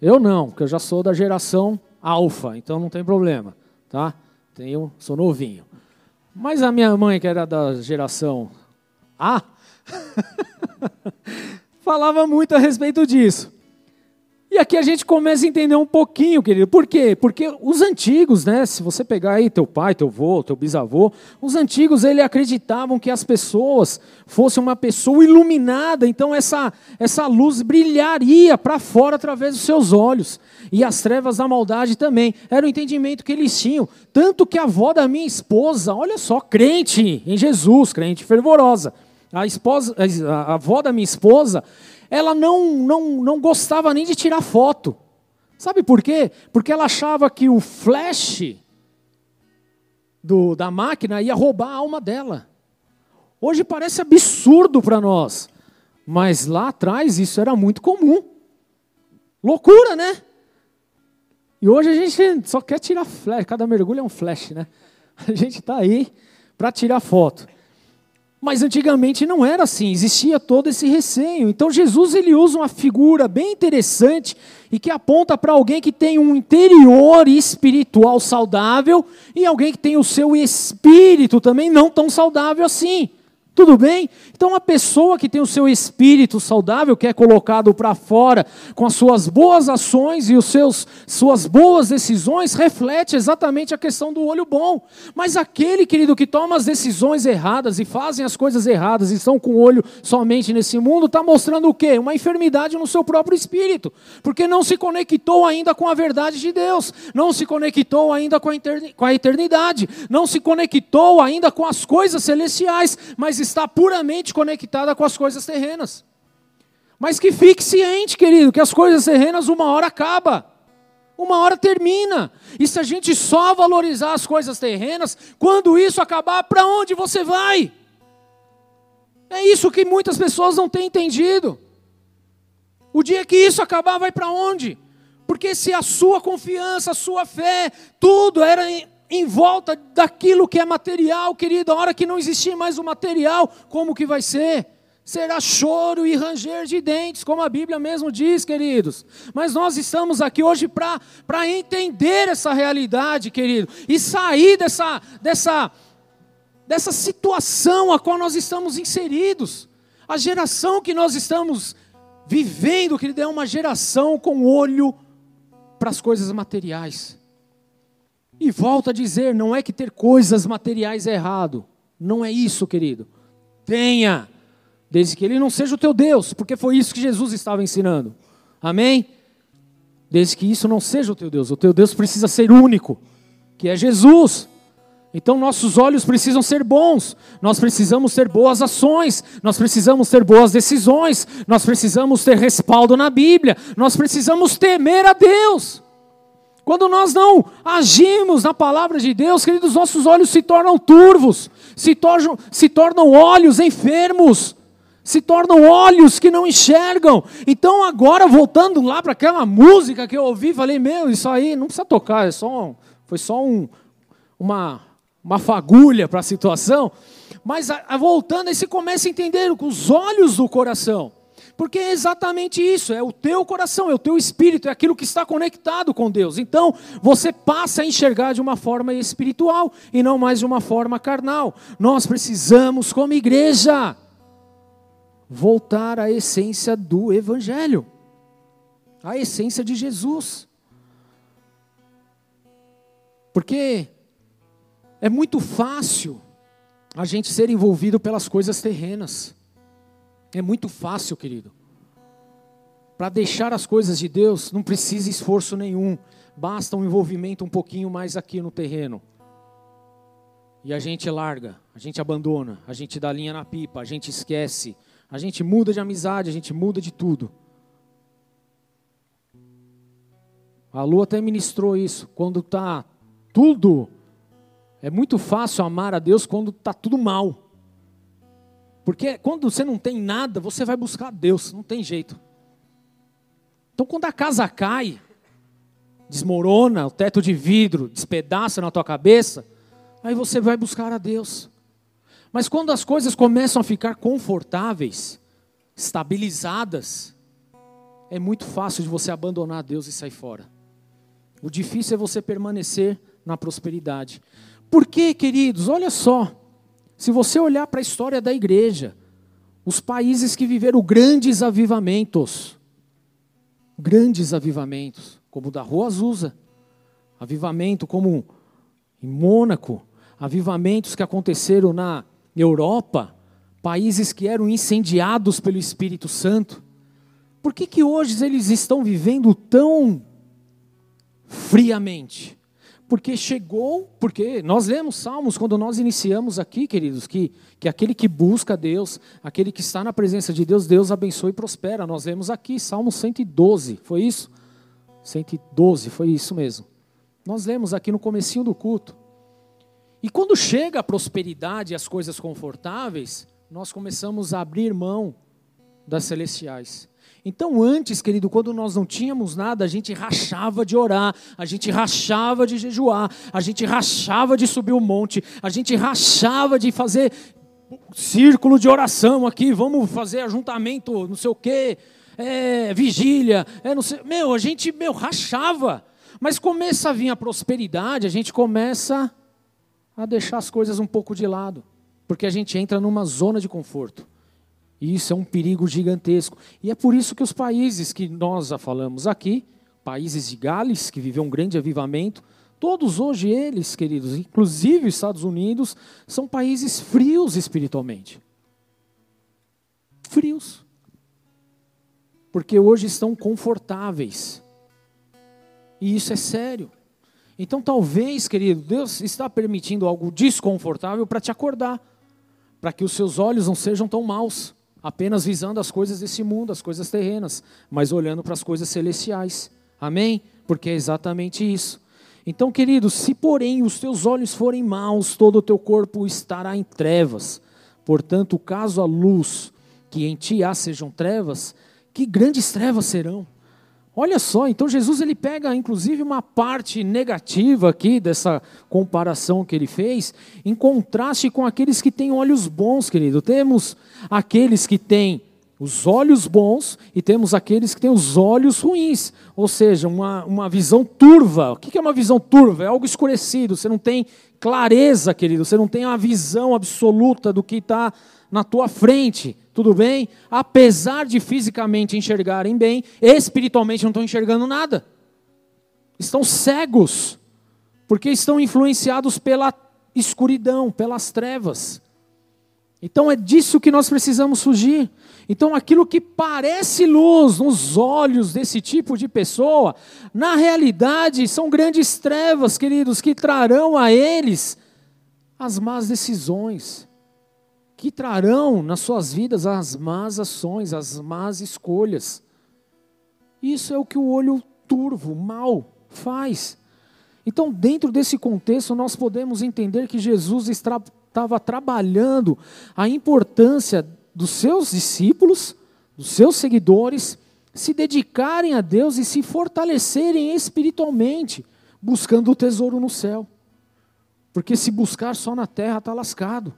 Eu não, porque eu já sou da geração alfa, então não tem problema, tá? Tenho, sou novinho. Mas a minha mãe, que era da geração A, falava muito a respeito disso. E aqui a gente começa a entender um pouquinho, querido. Por quê? Porque os antigos, né? Se você pegar aí teu pai, teu avô, teu bisavô, os antigos ele acreditavam que as pessoas fossem uma pessoa iluminada, então essa essa luz brilharia para fora através dos seus olhos. E as trevas da maldade também. Era o entendimento que eles tinham. Tanto que a avó da minha esposa, olha só, crente em Jesus, crente fervorosa. A, esposa, a avó da minha esposa, ela não, não, não gostava nem de tirar foto. Sabe por quê? Porque ela achava que o flash do, da máquina ia roubar a alma dela. Hoje parece absurdo para nós, mas lá atrás isso era muito comum. Loucura, né? E hoje a gente só quer tirar flash, cada mergulho é um flash, né? A gente está aí para tirar foto. Mas antigamente não era assim, existia todo esse receio. Então Jesus ele usa uma figura bem interessante e que aponta para alguém que tem um interior espiritual saudável e alguém que tem o seu espírito também não tão saudável assim. Tudo bem? Então, a pessoa que tem o seu espírito saudável, que é colocado para fora com as suas boas ações e os seus suas boas decisões, reflete exatamente a questão do olho bom. Mas aquele, querido, que toma as decisões erradas e fazem as coisas erradas e estão com o olho somente nesse mundo, está mostrando o quê? Uma enfermidade no seu próprio espírito, porque não se conectou ainda com a verdade de Deus, não se conectou ainda com a eternidade, não se conectou ainda com as coisas celestiais, mas está puramente conectada com as coisas terrenas. Mas que fique ciente, querido, que as coisas terrenas uma hora acaba, uma hora termina. E se a gente só valorizar as coisas terrenas, quando isso acabar, para onde você vai? É isso que muitas pessoas não têm entendido. O dia que isso acabar, vai para onde? Porque se a sua confiança, a sua fé, tudo era em volta daquilo que é material, querido. A hora que não existir mais o material, como que vai ser? Será choro e ranger de dentes, como a Bíblia mesmo diz, queridos. Mas nós estamos aqui hoje para entender essa realidade, querido, e sair dessa, dessa, dessa situação a qual nós estamos inseridos. A geração que nós estamos vivendo, querido, é uma geração com olho para as coisas materiais. E volto a dizer, não é que ter coisas materiais é errado. Não é isso, querido. Tenha, desde que ele não seja o teu Deus, porque foi isso que Jesus estava ensinando. Amém? Desde que isso não seja o teu Deus. O teu Deus precisa ser único, que é Jesus. Então nossos olhos precisam ser bons, nós precisamos ter boas ações, nós precisamos ter boas decisões, nós precisamos ter respaldo na Bíblia, nós precisamos temer a Deus. Quando nós não agimos na palavra de Deus, queridos, nossos olhos se tornam turvos, se tornam, se tornam olhos enfermos, se tornam olhos que não enxergam. Então, agora, voltando lá para aquela música que eu ouvi, falei: Meu, isso aí não precisa tocar, é só, foi só um, uma, uma fagulha para a situação. Mas a, a, voltando, aí você começa a entender com os olhos do coração. Porque é exatamente isso, é o teu coração, é o teu espírito, é aquilo que está conectado com Deus. Então, você passa a enxergar de uma forma espiritual e não mais de uma forma carnal. Nós precisamos, como igreja, voltar à essência do Evangelho, à essência de Jesus. Porque é muito fácil a gente ser envolvido pelas coisas terrenas. É muito fácil, querido. Para deixar as coisas de Deus, não precisa esforço nenhum. Basta um envolvimento um pouquinho mais aqui no terreno. E a gente larga, a gente abandona, a gente dá linha na pipa, a gente esquece, a gente muda de amizade, a gente muda de tudo. A Lu até ministrou isso. Quando está tudo, é muito fácil amar a Deus quando está tudo mal. Porque quando você não tem nada, você vai buscar Deus, não tem jeito. Então quando a casa cai, desmorona, o teto de vidro despedaça na tua cabeça, aí você vai buscar a Deus. Mas quando as coisas começam a ficar confortáveis, estabilizadas, é muito fácil de você abandonar Deus e sair fora. O difícil é você permanecer na prosperidade. Por quê, queridos? Olha só. Se você olhar para a história da igreja, os países que viveram grandes avivamentos, grandes avivamentos, como o da Rua Azusa, avivamento como em Mônaco, avivamentos que aconteceram na Europa, países que eram incendiados pelo Espírito Santo. Por que, que hoje eles estão vivendo tão friamente? Porque chegou, porque nós lemos Salmos quando nós iniciamos aqui, queridos, que, que aquele que busca Deus, aquele que está na presença de Deus, Deus abençoa e prospera. Nós lemos aqui, Salmo 112, foi isso? 112, foi isso mesmo. Nós lemos aqui no comecinho do culto. E quando chega a prosperidade e as coisas confortáveis, nós começamos a abrir mão das celestiais. Então, antes, querido, quando nós não tínhamos nada, a gente rachava de orar, a gente rachava de jejuar, a gente rachava de subir o monte, a gente rachava de fazer círculo de oração aqui, vamos fazer ajuntamento, não sei o quê, é, vigília, é, não sei, meu, a gente, meu, rachava. Mas começa a vir a prosperidade, a gente começa a deixar as coisas um pouco de lado, porque a gente entra numa zona de conforto. E isso é um perigo gigantesco. E é por isso que os países que nós já falamos aqui, países de Gales, que viveu um grande avivamento, todos hoje eles, queridos, inclusive os Estados Unidos, são países frios espiritualmente. Frios. Porque hoje estão confortáveis. E isso é sério. Então, talvez, querido, Deus está permitindo algo desconfortável para te acordar, para que os seus olhos não sejam tão maus apenas visando as coisas desse mundo, as coisas terrenas, mas olhando para as coisas celestiais. Amém? Porque é exatamente isso. Então, queridos, se porém os teus olhos forem maus, todo o teu corpo estará em trevas. Portanto, caso a luz que em ti há sejam trevas, que grandes trevas serão. Olha só, então Jesus ele pega inclusive uma parte negativa aqui dessa comparação que ele fez, em contraste com aqueles que têm olhos bons, querido. Temos aqueles que têm os olhos bons e temos aqueles que têm os olhos ruins, ou seja, uma, uma visão turva. O que é uma visão turva? É algo escurecido, você não tem clareza, querido, você não tem uma visão absoluta do que está na tua frente tudo bem? Apesar de fisicamente enxergarem bem, espiritualmente não estão enxergando nada. Estão cegos, porque estão influenciados pela escuridão, pelas trevas. Então é disso que nós precisamos fugir. Então aquilo que parece luz nos olhos desse tipo de pessoa, na realidade são grandes trevas, queridos, que trarão a eles as más decisões que trarão nas suas vidas as más ações, as más escolhas. Isso é o que o olho turvo, mal, faz. Então, dentro desse contexto, nós podemos entender que Jesus estava trabalhando a importância dos seus discípulos, dos seus seguidores, se dedicarem a Deus e se fortalecerem espiritualmente, buscando o tesouro no céu. Porque se buscar só na terra, está lascado.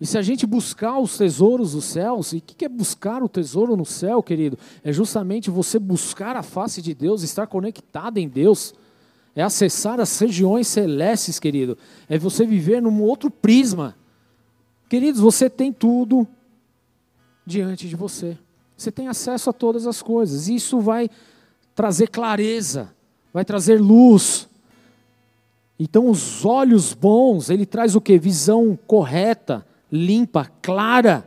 E se a gente buscar os tesouros dos céus, e o que é buscar o tesouro no céu, querido? É justamente você buscar a face de Deus, estar conectado em Deus. É acessar as regiões celestes, querido. É você viver num outro prisma. Queridos, você tem tudo diante de você. Você tem acesso a todas as coisas. Isso vai trazer clareza, vai trazer luz. Então, os olhos bons, ele traz o que? Visão correta limpa, clara,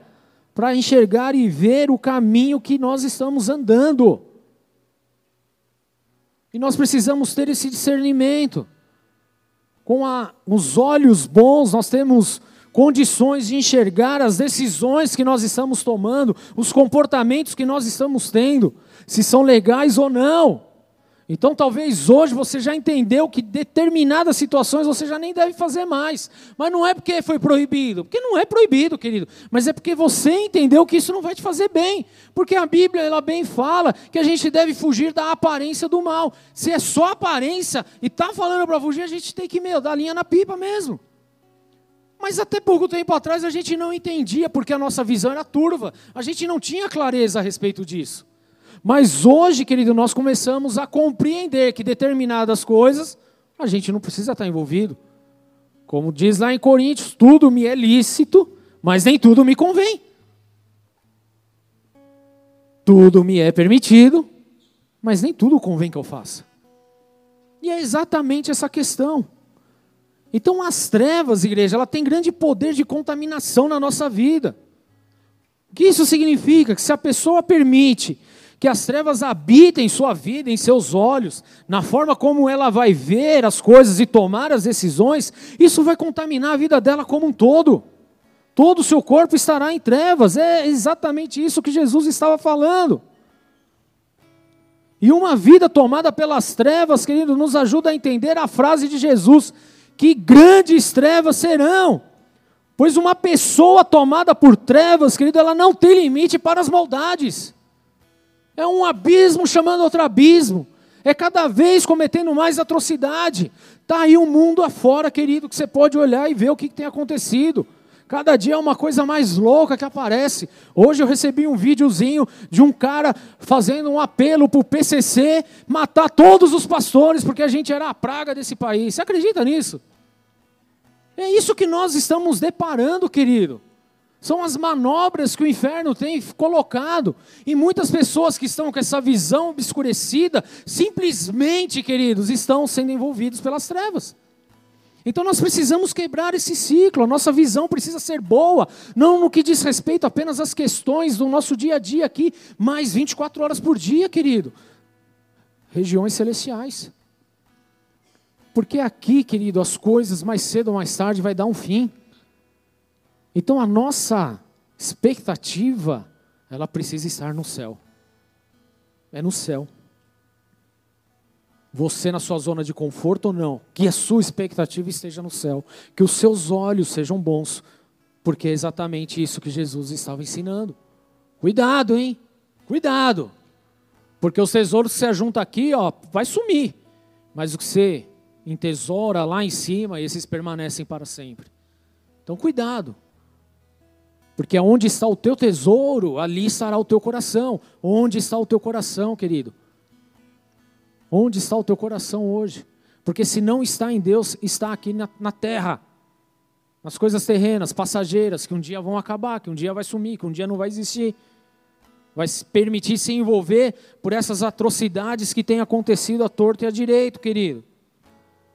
para enxergar e ver o caminho que nós estamos andando. E nós precisamos ter esse discernimento. Com a, os olhos bons, nós temos condições de enxergar as decisões que nós estamos tomando, os comportamentos que nós estamos tendo, se são legais ou não. Então talvez hoje você já entendeu que determinadas situações você já nem deve fazer mais. Mas não é porque foi proibido, porque não é proibido, querido, mas é porque você entendeu que isso não vai te fazer bem. Porque a Bíblia ela bem fala que a gente deve fugir da aparência do mal. Se é só aparência e está falando para fugir, a gente tem que meu, dar linha na pipa mesmo. Mas até pouco tempo atrás a gente não entendia porque a nossa visão era turva. A gente não tinha clareza a respeito disso. Mas hoje, querido, nós começamos a compreender que determinadas coisas a gente não precisa estar envolvido. Como diz lá em Coríntios, tudo me é lícito, mas nem tudo me convém. Tudo me é permitido, mas nem tudo convém que eu faça. E é exatamente essa questão. Então, as trevas, igreja, ela tem grande poder de contaminação na nossa vida. O que isso significa? Que se a pessoa permite que as trevas habitem em sua vida, em seus olhos, na forma como ela vai ver as coisas e tomar as decisões, isso vai contaminar a vida dela como um todo. Todo o seu corpo estará em trevas. É exatamente isso que Jesus estava falando. E uma vida tomada pelas trevas, querido, nos ajuda a entender a frase de Jesus: que grandes trevas serão. Pois uma pessoa tomada por trevas, querido, ela não tem limite para as maldades. É um abismo chamando outro abismo. É cada vez cometendo mais atrocidade. Está aí um mundo afora, querido, que você pode olhar e ver o que, que tem acontecido. Cada dia é uma coisa mais louca que aparece. Hoje eu recebi um videozinho de um cara fazendo um apelo para o PCC matar todos os pastores, porque a gente era a praga desse país. Você acredita nisso? É isso que nós estamos deparando, querido. São as manobras que o inferno tem colocado. E muitas pessoas que estão com essa visão obscurecida, simplesmente, queridos, estão sendo envolvidos pelas trevas. Então nós precisamos quebrar esse ciclo, a nossa visão precisa ser boa, não no que diz respeito apenas às questões do nosso dia a dia aqui, mais 24 horas por dia, querido. Regiões celestiais. Porque aqui, querido, as coisas mais cedo ou mais tarde vai dar um fim. Então a nossa expectativa, ela precisa estar no céu. É no céu. Você na sua zona de conforto ou não, que a sua expectativa esteja no céu, que os seus olhos sejam bons, porque é exatamente isso que Jesus estava ensinando. Cuidado, hein? Cuidado. Porque os tesouros que você junta aqui, ó, vai sumir. Mas o que você entesoura lá em cima, esses permanecem para sempre. Então cuidado. Porque onde está o teu tesouro, ali estará o teu coração. Onde está o teu coração, querido? Onde está o teu coração hoje? Porque se não está em Deus, está aqui na, na terra. Nas coisas terrenas, passageiras, que um dia vão acabar, que um dia vai sumir, que um dia não vai existir. Vai permitir se envolver por essas atrocidades que têm acontecido à torto e à direito, querido.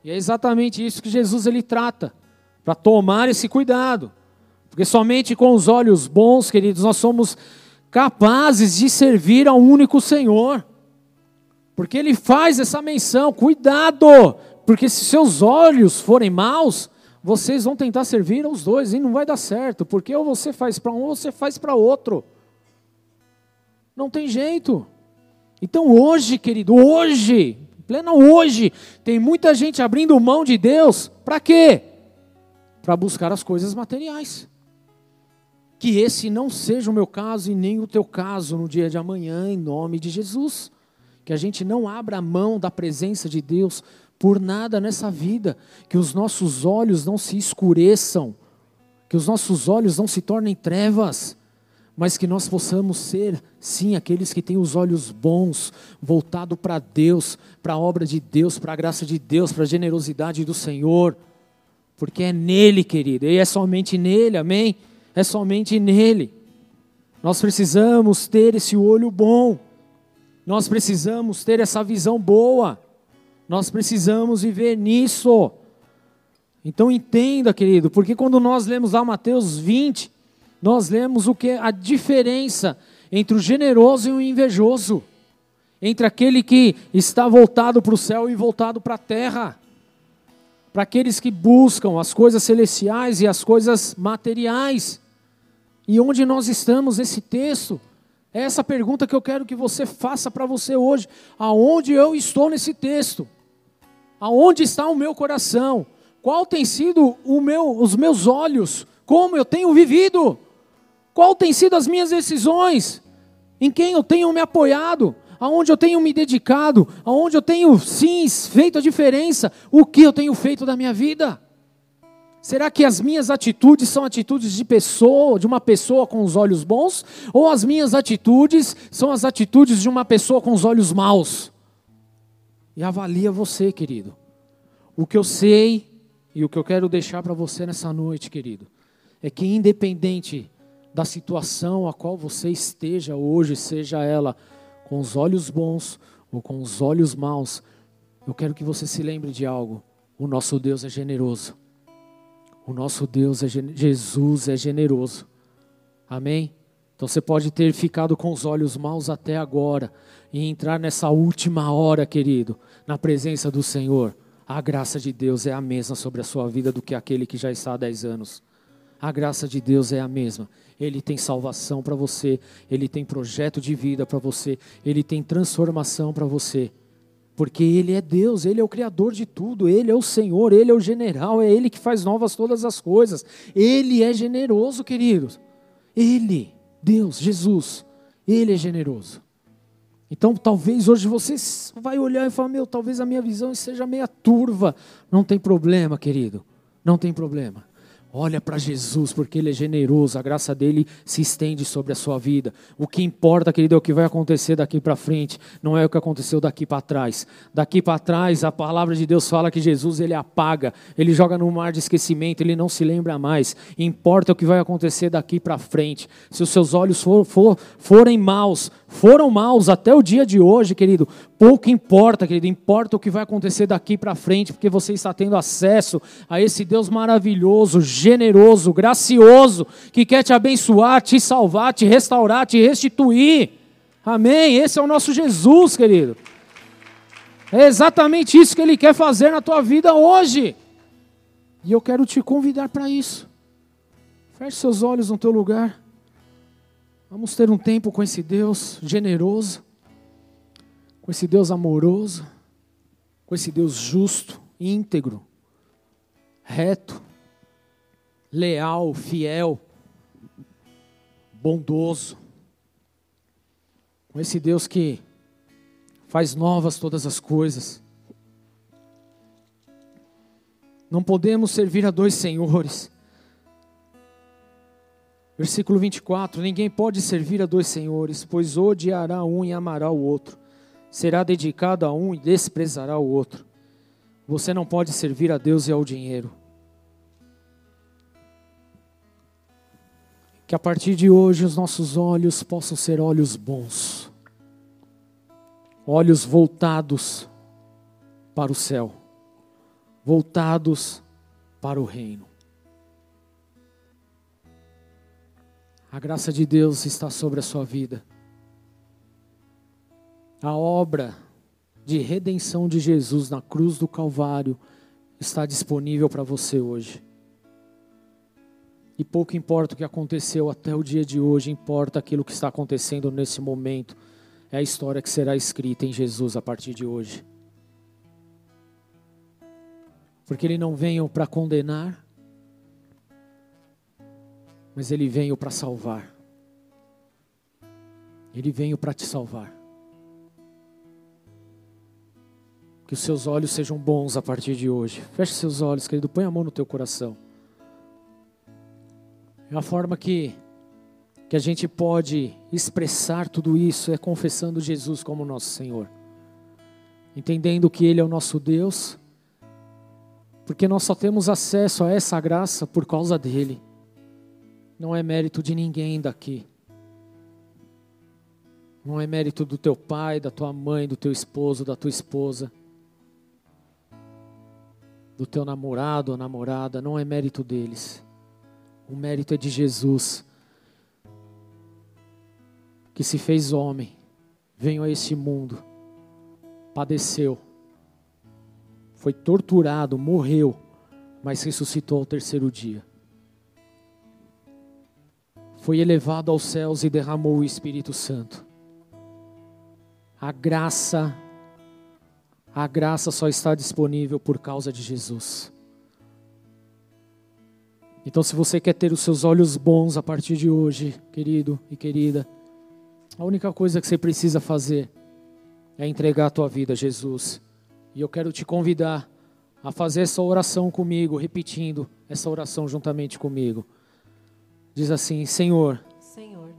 E é exatamente isso que Jesus ele trata, para tomar esse cuidado. Porque somente com os olhos bons, queridos, nós somos capazes de servir ao único Senhor. Porque ele faz essa menção, cuidado, porque se seus olhos forem maus, vocês vão tentar servir aos dois e não vai dar certo, porque ou você faz para um ou você faz para outro. Não tem jeito. Então hoje, querido, hoje, plena hoje, tem muita gente abrindo mão de Deus, para quê? Para buscar as coisas materiais. Que esse não seja o meu caso e nem o teu caso no dia de amanhã, em nome de Jesus. Que a gente não abra a mão da presença de Deus por nada nessa vida. Que os nossos olhos não se escureçam. Que os nossos olhos não se tornem trevas. Mas que nós possamos ser, sim, aqueles que têm os olhos bons, voltado para Deus, para a obra de Deus, para a graça de Deus, para a generosidade do Senhor. Porque é nele, querido, e é somente nele, amém? É somente nele. Nós precisamos ter esse olho bom, nós precisamos ter essa visão boa, nós precisamos viver nisso. Então entenda, querido, porque quando nós lemos lá Mateus 20, nós lemos o que a diferença entre o generoso e o invejoso, entre aquele que está voltado para o céu e voltado para a terra, para aqueles que buscam as coisas celestiais e as coisas materiais. E onde nós estamos, esse texto É essa pergunta que eu quero que você faça para você hoje. Aonde eu estou nesse texto? Aonde está o meu coração? Qual tem sido meu, os meus olhos? Como eu tenho vivido? Qual tem sido as minhas decisões? Em quem eu tenho me apoiado? Aonde eu tenho me dedicado? Aonde eu tenho, sim, feito a diferença? O que eu tenho feito da minha vida? Será que as minhas atitudes são atitudes de pessoa, de uma pessoa com os olhos bons, ou as minhas atitudes são as atitudes de uma pessoa com os olhos maus? E avalia você, querido. O que eu sei e o que eu quero deixar para você nessa noite, querido, é que independente da situação a qual você esteja hoje, seja ela com os olhos bons ou com os olhos maus, eu quero que você se lembre de algo. O nosso Deus é generoso. O nosso Deus é Jesus é generoso. Amém? Então você pode ter ficado com os olhos maus até agora e entrar nessa última hora, querido, na presença do Senhor. A graça de Deus é a mesma sobre a sua vida do que aquele que já está há 10 anos. A graça de Deus é a mesma. Ele tem salvação para você, ele tem projeto de vida para você, ele tem transformação para você. Porque Ele é Deus, Ele é o Criador de tudo, Ele é o Senhor, Ele é o general, é Ele que faz novas todas as coisas. Ele é generoso, queridos. Ele, Deus, Jesus, Ele é generoso. Então, talvez hoje você vai olhar e falar: Meu, talvez a minha visão seja meia turva. Não tem problema, querido, não tem problema. Olha para Jesus, porque Ele é generoso, a graça dele se estende sobre a sua vida. O que importa, querido, é o que vai acontecer daqui para frente, não é o que aconteceu daqui para trás. Daqui para trás, a palavra de Deus fala que Jesus ele apaga, ele joga no mar de esquecimento, ele não se lembra mais. Importa o que vai acontecer daqui para frente. Se os seus olhos for, for, forem maus, foram maus até o dia de hoje, querido, pouco importa, querido, importa o que vai acontecer daqui para frente, porque você está tendo acesso a esse Deus maravilhoso, generoso, gracioso, que quer te abençoar, te salvar, te restaurar, te restituir. Amém? Esse é o nosso Jesus, querido. É exatamente isso que Ele quer fazer na tua vida hoje. E eu quero te convidar para isso. Feche seus olhos no teu lugar. Vamos ter um tempo com esse Deus generoso, com esse Deus amoroso, com esse Deus justo, íntegro, reto, leal, fiel, bondoso. Com esse Deus que faz novas todas as coisas. Não podemos servir a dois senhores. Versículo 24: Ninguém pode servir a dois senhores, pois odiará um e amará o outro, será dedicado a um e desprezará o outro. Você não pode servir a Deus e ao dinheiro. Que a partir de hoje os nossos olhos possam ser olhos bons, olhos voltados para o céu, voltados para o reino. A graça de Deus está sobre a sua vida. A obra de redenção de Jesus na cruz do Calvário está disponível para você hoje. E pouco importa o que aconteceu até o dia de hoje, importa aquilo que está acontecendo nesse momento. É a história que será escrita em Jesus a partir de hoje. Porque ele não veio para condenar, mas ele veio para salvar. Ele veio para te salvar. Que os seus olhos sejam bons a partir de hoje. Feche seus olhos, querido. Põe a mão no teu coração. A forma que, que a gente pode expressar tudo isso é confessando Jesus como nosso Senhor. Entendendo que Ele é o nosso Deus. Porque nós só temos acesso a essa graça por causa dEle não é mérito de ninguém daqui. Não é mérito do teu pai, da tua mãe, do teu esposo, da tua esposa, do teu namorado ou namorada, não é mérito deles. O mérito é de Jesus, que se fez homem, veio a este mundo, padeceu, foi torturado, morreu, mas ressuscitou ao terceiro dia foi elevado aos céus e derramou o Espírito Santo. A graça, a graça só está disponível por causa de Jesus. Então, se você quer ter os seus olhos bons a partir de hoje, querido e querida, a única coisa que você precisa fazer é entregar a tua vida a Jesus. E eu quero te convidar a fazer essa oração comigo, repetindo essa oração juntamente comigo. Diz assim: Senhor, Senhor,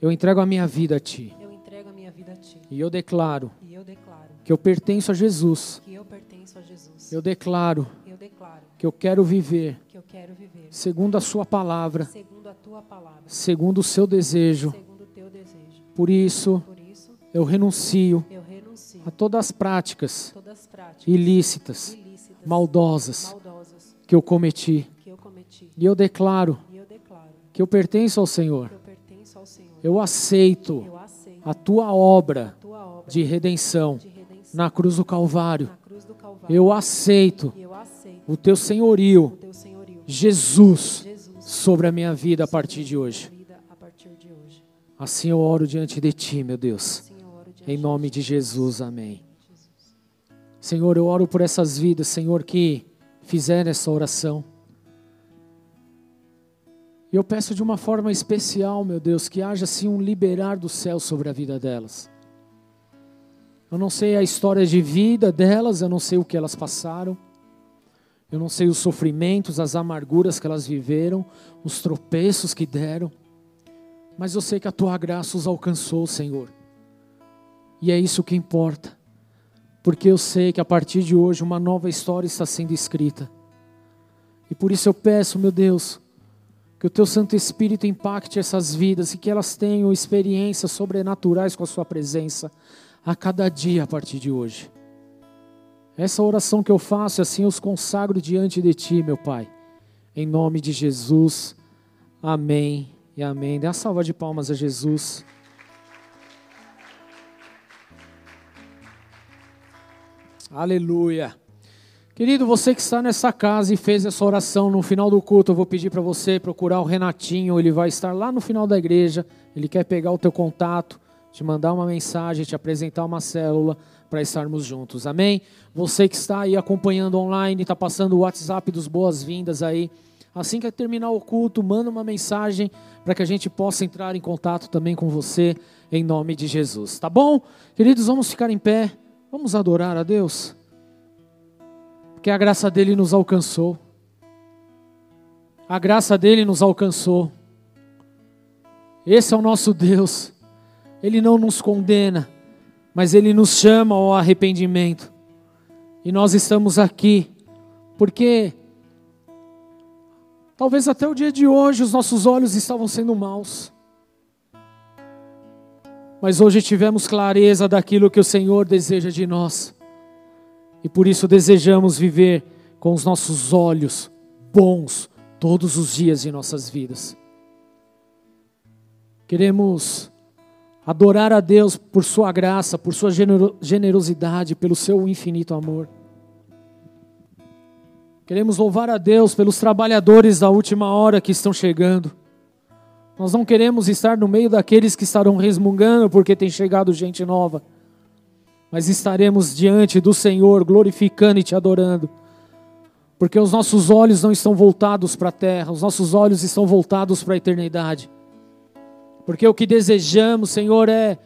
eu entrego a minha vida a Ti. eu entrego a minha vida a Ti. E eu declaro E eu declaro que eu pertenço a Jesus. que eu pertenço a Jesus. Eu declaro Eu declaro que eu quero viver eu quero viver segundo a Sua palavra, segundo a Tua palavra, segundo o Seu desejo. segundo o Teu desejo. Por isso, Por isso, eu renuncio eu renuncio a todas as práticas todas as práticas ilícitas, ilícitas, maldosas maldosas que eu cometi. que eu cometi. E eu declaro E eu declaro que eu pertenço ao Senhor. eu pertenço ao Senhor. Eu aceito Eu aceito a tua obra a Tua obra de redenção de redenção na cruz do Calvário. cruz do Calvário. Eu aceito aceito o teu senhorio, o Teu senhorio. Jesus, sobre a minha vida a partir de hoje. Assim eu oro diante de ti, meu Deus. Assim Em nome de Jesus, amém. Senhor, eu oro por essas vidas, Senhor, que fizeram essa oração. E eu peço de uma forma especial, meu Deus, que haja assim um liberar do céu sobre a vida delas. Eu não sei a história de vida delas, eu não sei o que elas passaram. Eu não sei os sofrimentos, as amarguras que elas viveram, os tropeços que deram. Mas eu sei que a tua graça os alcançou, Senhor. E é isso que importa porque eu sei que a partir de hoje uma nova história está sendo escrita. E por isso eu peço, meu Deus, que o teu Santo Espírito impacte essas vidas e que elas tenham experiências sobrenaturais com a sua presença a cada dia a partir de hoje. Essa oração que eu faço, assim eu os consagro diante de ti, meu Pai. Em nome de Jesus. Amém e amém. Dê uma salva de palmas a Jesus. Aleluia. Querido, você que está nessa casa e fez essa oração no final do culto, eu vou pedir para você procurar o Renatinho, ele vai estar lá no final da igreja, ele quer pegar o teu contato, te mandar uma mensagem, te apresentar uma célula para estarmos juntos. Amém? Você que está aí acompanhando online, está passando o WhatsApp dos boas-vindas aí. Assim que terminar o culto, manda uma mensagem para que a gente possa entrar em contato também com você, em nome de Jesus. Tá bom? Queridos, vamos ficar em pé. Vamos adorar a Deus, porque a graça dele nos alcançou. A graça dele nos alcançou. Esse é o nosso Deus. Ele não nos condena, mas ele nos chama ao arrependimento. E nós estamos aqui porque talvez até o dia de hoje os nossos olhos estavam sendo maus mas hoje tivemos clareza daquilo que o Senhor deseja de nós. E por isso desejamos viver com os nossos olhos bons todos os dias de nossas vidas. Queremos adorar a Deus por Sua graça, por Sua generosidade, pelo Seu infinito amor. Queremos louvar a Deus pelos trabalhadores da última hora que estão chegando. Nós não queremos estar no meio daqueles que estarão resmungando porque tem chegado gente nova, mas estaremos diante do Senhor, glorificando e te adorando, porque os nossos olhos não estão voltados para a terra, os nossos olhos estão voltados para a eternidade, porque o que desejamos, Senhor, é,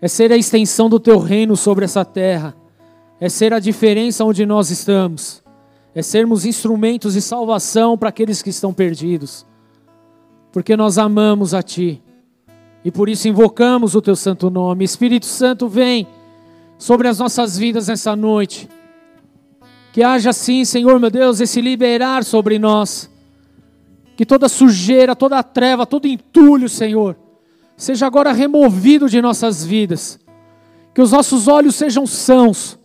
é ser a extensão do teu reino sobre essa terra, é ser a diferença onde nós estamos, é sermos instrumentos de salvação para aqueles que estão perdidos porque nós amamos a Ti e por isso invocamos o Teu santo nome. Espírito Santo, vem sobre as nossas vidas nessa noite. Que haja sim, Senhor meu Deus, esse liberar sobre nós. Que toda sujeira, toda treva, todo entulho, Senhor, seja agora removido de nossas vidas. Que os nossos olhos sejam sãos.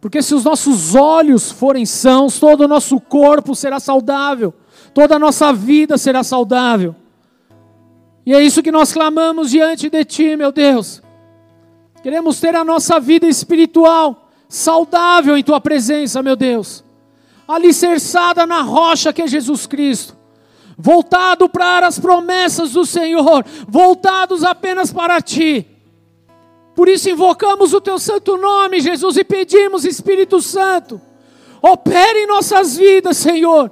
Porque se os nossos olhos forem sãos, todo o nosso corpo será saudável, toda a nossa vida será saudável. E é isso que nós clamamos diante de Ti, meu Deus. Queremos ter a nossa vida espiritual saudável em Tua presença, meu Deus, alicerçada na rocha que é Jesus Cristo. Voltado para as promessas do Senhor, voltados apenas para ti. Por isso invocamos o teu santo nome, Jesus, e pedimos, Espírito Santo, opere em nossas vidas, Senhor,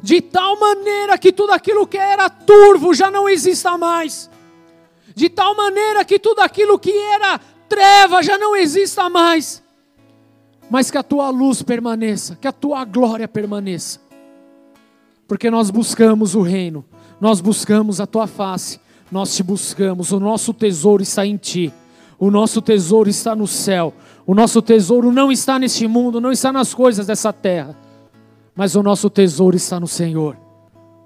de tal maneira que tudo aquilo que era turvo já não exista mais, de tal maneira que tudo aquilo que era treva já não exista mais, mas que a tua luz permaneça, que a tua glória permaneça, porque nós buscamos o reino, nós buscamos a tua face, nós te buscamos, o nosso tesouro está em ti. O nosso tesouro está no céu. O nosso tesouro não está neste mundo, não está nas coisas dessa terra. Mas o nosso tesouro está no Senhor.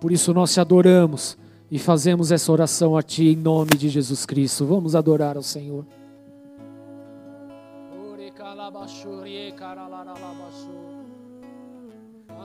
Por isso nós te adoramos e fazemos essa oração a Ti em nome de Jesus Cristo. Vamos adorar ao Senhor.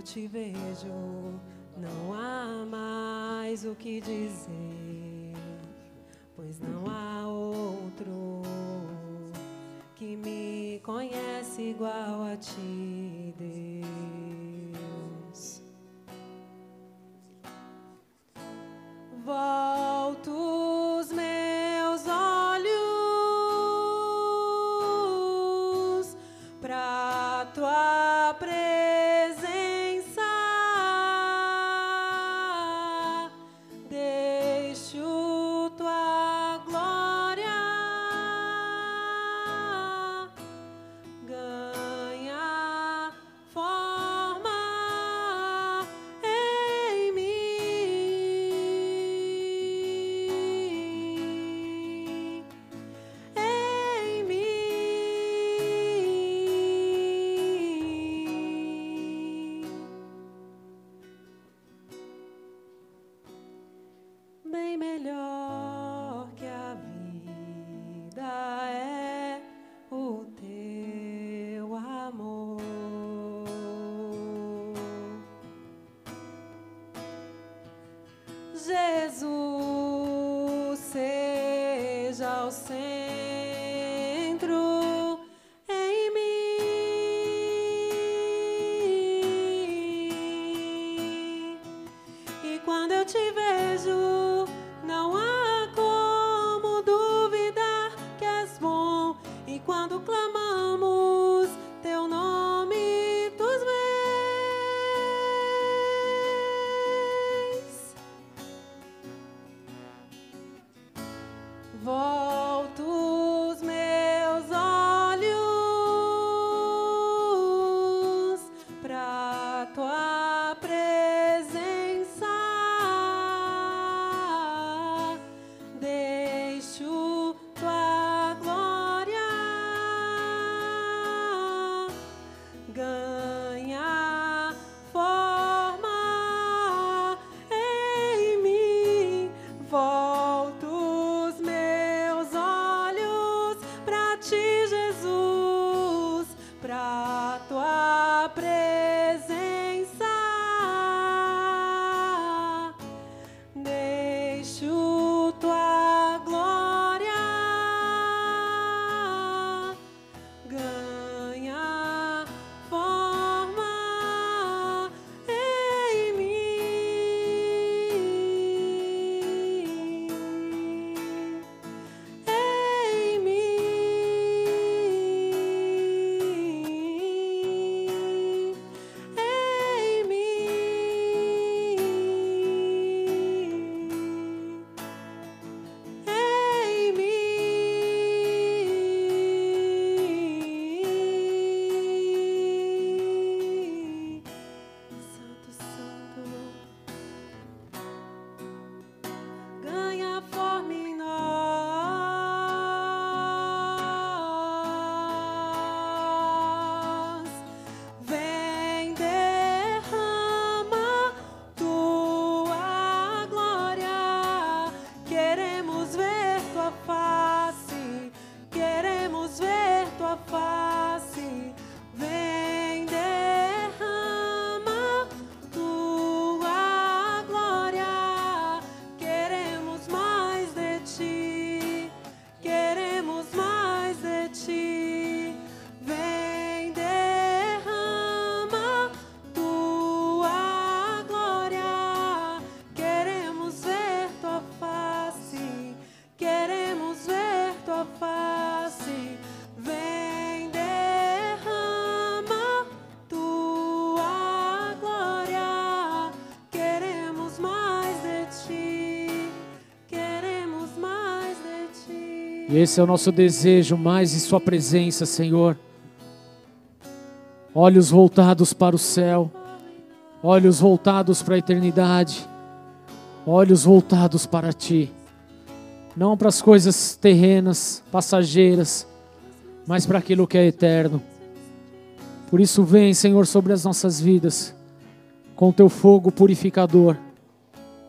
eu te vejo, não há mais o que dizer, pois não há outro que me conhece igual a ti, E esse é o nosso desejo, mais em Sua presença, Senhor. Olhos voltados para o céu, olhos voltados para a eternidade, olhos voltados para Ti. Não para as coisas terrenas, passageiras, mas para aquilo que é eterno. Por isso, vem, Senhor, sobre as nossas vidas, com Teu fogo purificador,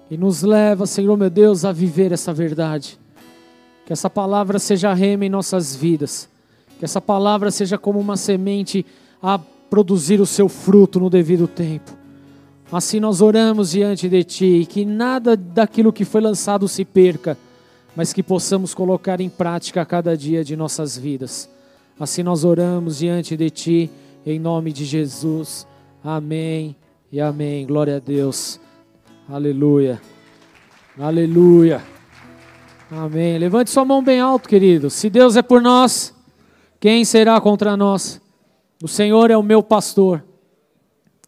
e nos leva, Senhor meu Deus, a viver essa verdade. Que essa palavra seja rema em nossas vidas. Que essa palavra seja como uma semente a produzir o seu fruto no devido tempo. Assim nós oramos diante de Ti, que nada daquilo que foi lançado se perca, mas que possamos colocar em prática a cada dia de nossas vidas. Assim nós oramos diante de Ti, em nome de Jesus. Amém e amém. Glória a Deus. Aleluia. Aleluia. Amém. Levante sua mão bem alto, querido. Se Deus é por nós, quem será contra nós? O Senhor é o meu pastor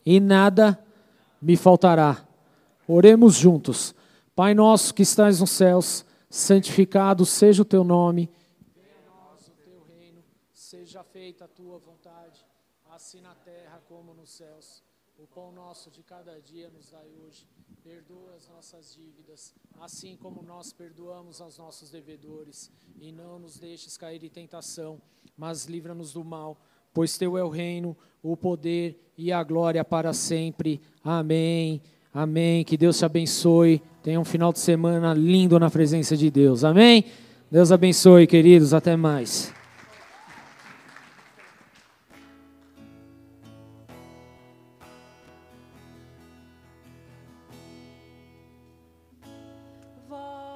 e nada me faltará. Oremos juntos. Pai nosso que estás nos céus, santificado seja o teu nome. Venha a nós o teu reino, seja feita a tua vontade, assim na terra como nos céus. O pão nosso de cada dia nos dai hoje. Perdoa as nossas dívidas, assim como nós perdoamos aos nossos devedores. E não nos deixes cair em tentação, mas livra-nos do mal, pois teu é o reino, o poder e a glória para sempre. Amém. Amém. Que Deus te abençoe. Tenha um final de semana lindo na presença de Deus. Amém. Deus abençoe, queridos. Até mais.